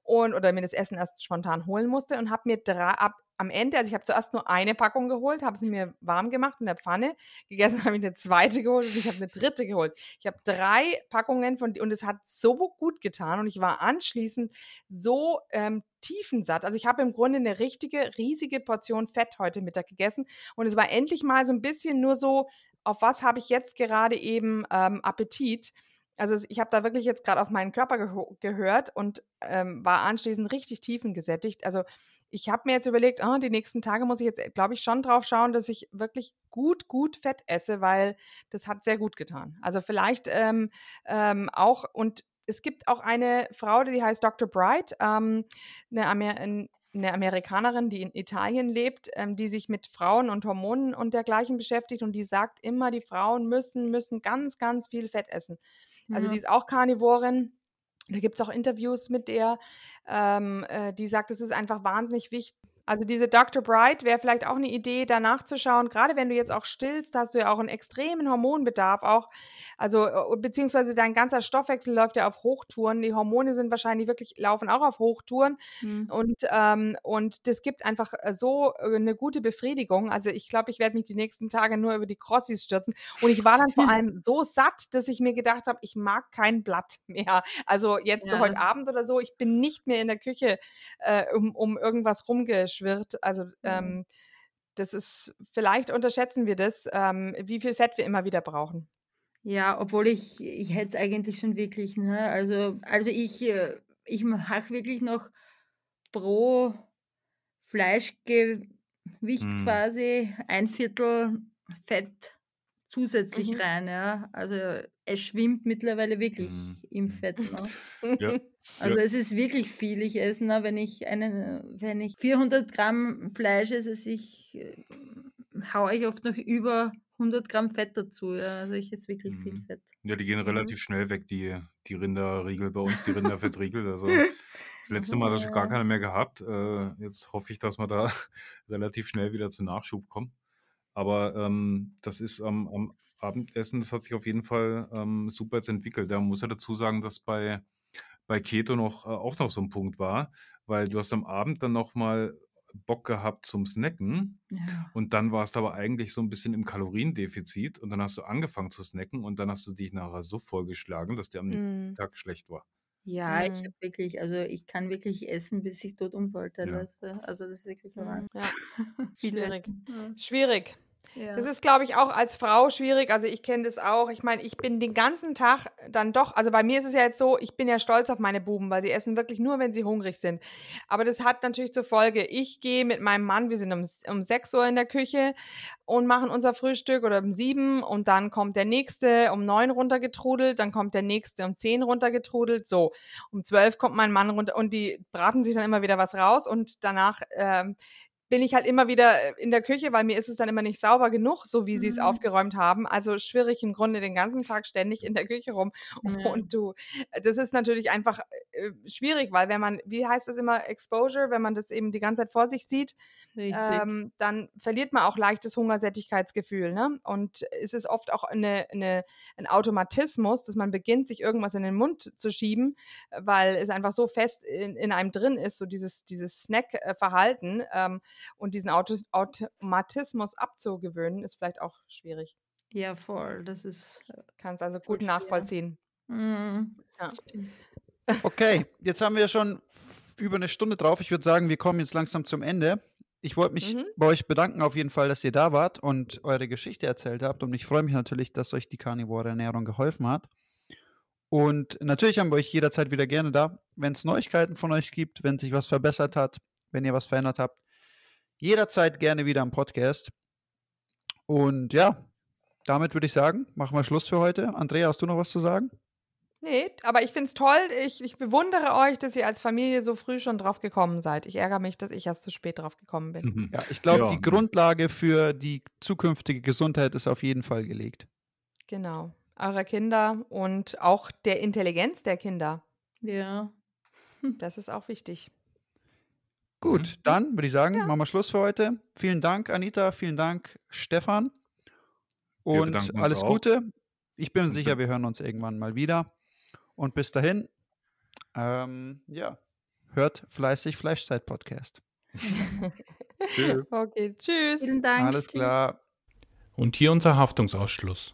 und oder mir das Essen erst spontan holen musste und habe mir drei, ab, am Ende, also ich habe zuerst nur eine Packung geholt, habe sie mir warm gemacht in der Pfanne. <laughs> Gegessen habe ich eine zweite geholt und ich habe eine dritte geholt. Ich habe drei Packungen von und es hat so gut getan und ich war anschließend so ähm, tiefensatt. Also ich habe im Grunde eine richtige, riesige Portion Fett heute Mittag gegessen und es war endlich mal so ein bisschen nur so, auf was habe ich jetzt gerade eben ähm, Appetit. Also ich habe da wirklich jetzt gerade auf meinen Körper ge gehört und ähm, war anschließend richtig tiefengesättigt. Also ich habe mir jetzt überlegt, oh, die nächsten Tage muss ich jetzt, glaube ich, schon drauf schauen, dass ich wirklich gut, gut Fett esse, weil das hat sehr gut getan. Also vielleicht ähm, ähm, auch, und es gibt auch eine Frau, die heißt Dr. Bright, ähm, eine, Amer eine, Amerikanerin, die in Italien lebt, ähm, die sich mit Frauen und Hormonen und dergleichen beschäftigt und die sagt immer, die Frauen müssen, müssen ganz, ganz viel Fett essen. Also ja. die ist auch Karnivorin da gibt es auch Interviews mit der, ähm, äh, die sagt, es ist einfach wahnsinnig wichtig, also diese Dr. Bright wäre vielleicht auch eine Idee, danach zu schauen. Gerade wenn du jetzt auch stillst, hast du ja auch einen extremen Hormonbedarf auch. Also äh, beziehungsweise dein ganzer Stoffwechsel läuft ja auf Hochtouren. Die Hormone sind wahrscheinlich wirklich laufen auch auf Hochtouren mhm. und ähm, und das gibt einfach äh, so äh, eine gute Befriedigung. Also ich glaube, ich werde mich die nächsten Tage nur über die Crossis stürzen. Und ich war dann vor <laughs> allem so satt, dass ich mir gedacht habe, ich mag kein Blatt mehr. Also jetzt ja, so heute Abend oder so, ich bin nicht mehr in der Küche, äh, um, um irgendwas wird. Also mhm. ähm, das ist, vielleicht unterschätzen wir das, ähm, wie viel Fett wir immer wieder brauchen. Ja, obwohl ich, ich hätte es eigentlich schon wirklich, ne? Also, also ich, äh, ich mache wirklich noch pro Fleischgewicht mhm. quasi ein Viertel Fett zusätzlich mhm. rein, ja. Also es schwimmt mittlerweile wirklich mhm. im Fett. Ne? <laughs> Ja. Also ja. es ist wirklich viel. Ich esse, ne, wenn ich einen, wenn ich 400 Gramm Fleisch esse, ich äh, haue ich oft noch über 100 Gramm Fett dazu. Ja. Also ich esse wirklich mhm. viel Fett. Ja, die gehen mhm. relativ schnell weg, die, die Rinderriegel bei uns, die Rinderfettriegel. Also <laughs> das letzte Mal hat schon gar keiner mehr gehabt. Äh, jetzt hoffe ich, dass wir da <laughs> relativ schnell wieder zu Nachschub kommen. Aber ähm, das ist am, am Abendessen, das hat sich auf jeden Fall ähm, super jetzt entwickelt. Da muss ja dazu sagen, dass bei, bei Keto noch äh, auch noch so ein Punkt war, weil du hast am Abend dann noch mal Bock gehabt zum Snacken Ja. und dann warst du aber eigentlich so ein bisschen im Kaloriendefizit und dann hast du angefangen zu snacken und dann hast du dich nachher so vollgeschlagen, dass dir am Mm. Tag schlecht war. Ja, ich Mhm. habe wirklich, also ich kann wirklich essen, bis ich tot umfalle Ja. teilweise. Also das ist wirklich. Mhm. Ja, <laughs> Viel schwierig. Ja. Schwierig. Ja. Das ist, glaube ich, auch als Frau schwierig. Also ich kenne das auch. Ich meine, ich bin den ganzen Tag dann doch, also bei mir ist es ja jetzt so, ich bin ja stolz auf meine Buben, weil sie essen wirklich nur, wenn sie hungrig sind. Aber das hat natürlich zur Folge, ich gehe mit meinem Mann, wir sind um, um 6 Uhr in der Küche und machen unser Frühstück oder um 7 und dann kommt der nächste um 9 runtergetrudelt, dann kommt der nächste um 10 runtergetrudelt. So, um 12 kommt mein Mann runter und die braten sich dann immer wieder was raus und danach ähm, bin ich halt immer wieder äh, in der Küche, weil mir ist es dann immer nicht sauber genug, so wie sie es Mhm. aufgeräumt haben. Also schwierig im Grunde den ganzen Tag ständig in der Küche rum. <laughs> Ja. Und du, das ist natürlich einfach äh, schwierig, weil wenn man, wie heißt das immer, Exposure, wenn man das eben die ganze Zeit vor sich sieht, ähm, dann verliert man auch leicht das Hungersättigkeitsgefühl. Ne? Und es ist oft auch eine, eine, ein Automatismus, dass man beginnt, sich irgendwas in den Mund zu schieben, äh, weil es einfach so fest in, in einem drin ist, so dieses, dieses Snack-Verhalten. Ähm, und diesen Auto Automatismus abzugewöhnen, ist vielleicht auch schwierig. ja, voll. Das ist. äh, Kannst also gut schwer. nachvollziehen. Mm, Ja. Okay, jetzt haben wir schon über eine Stunde drauf. Ich würde sagen, wir kommen jetzt langsam zum Ende. Ich wollte mich Mhm. bei euch bedanken auf jeden Fall, dass ihr da wart und eure Geschichte erzählt habt. Und ich freue mich natürlich, dass euch die Carnivore Ernährung geholfen hat. Und natürlich haben wir euch jederzeit wieder gerne da, wenn es Neuigkeiten von euch gibt, wenn sich was verbessert hat, wenn ihr was verändert habt. Jederzeit gerne wieder am Podcast. Und ja, damit würde ich sagen, machen wir Schluss für heute. Andrea, hast du noch was zu sagen? Nee, aber ich finde es toll. Ich, ich bewundere euch, dass ihr als Familie so früh schon drauf gekommen seid. Ich ärgere mich, dass ich erst zu spät drauf gekommen bin. Mhm. Ja, ich glaube, Ja. die Grundlage für die zukünftige Gesundheit ist auf jeden Fall gelegt. Genau. Eurer Kinder und auch der Intelligenz der Kinder. Ja. Das ist auch wichtig. Gut, Mhm. dann würde ich sagen, machen wir Schluss für heute. Vielen Dank, Anita, vielen Dank, Stefan. Und alles auch. Gute. Ich bin sicher, wir hören uns irgendwann mal wieder. Und bis dahin, ähm, ja, hört fleißig Fleischzeit-Podcast. <laughs> Tschüss. Okay, tschüss. Vielen Dank. Alles Tschüss. klar. Und hier unser Haftungsausschluss.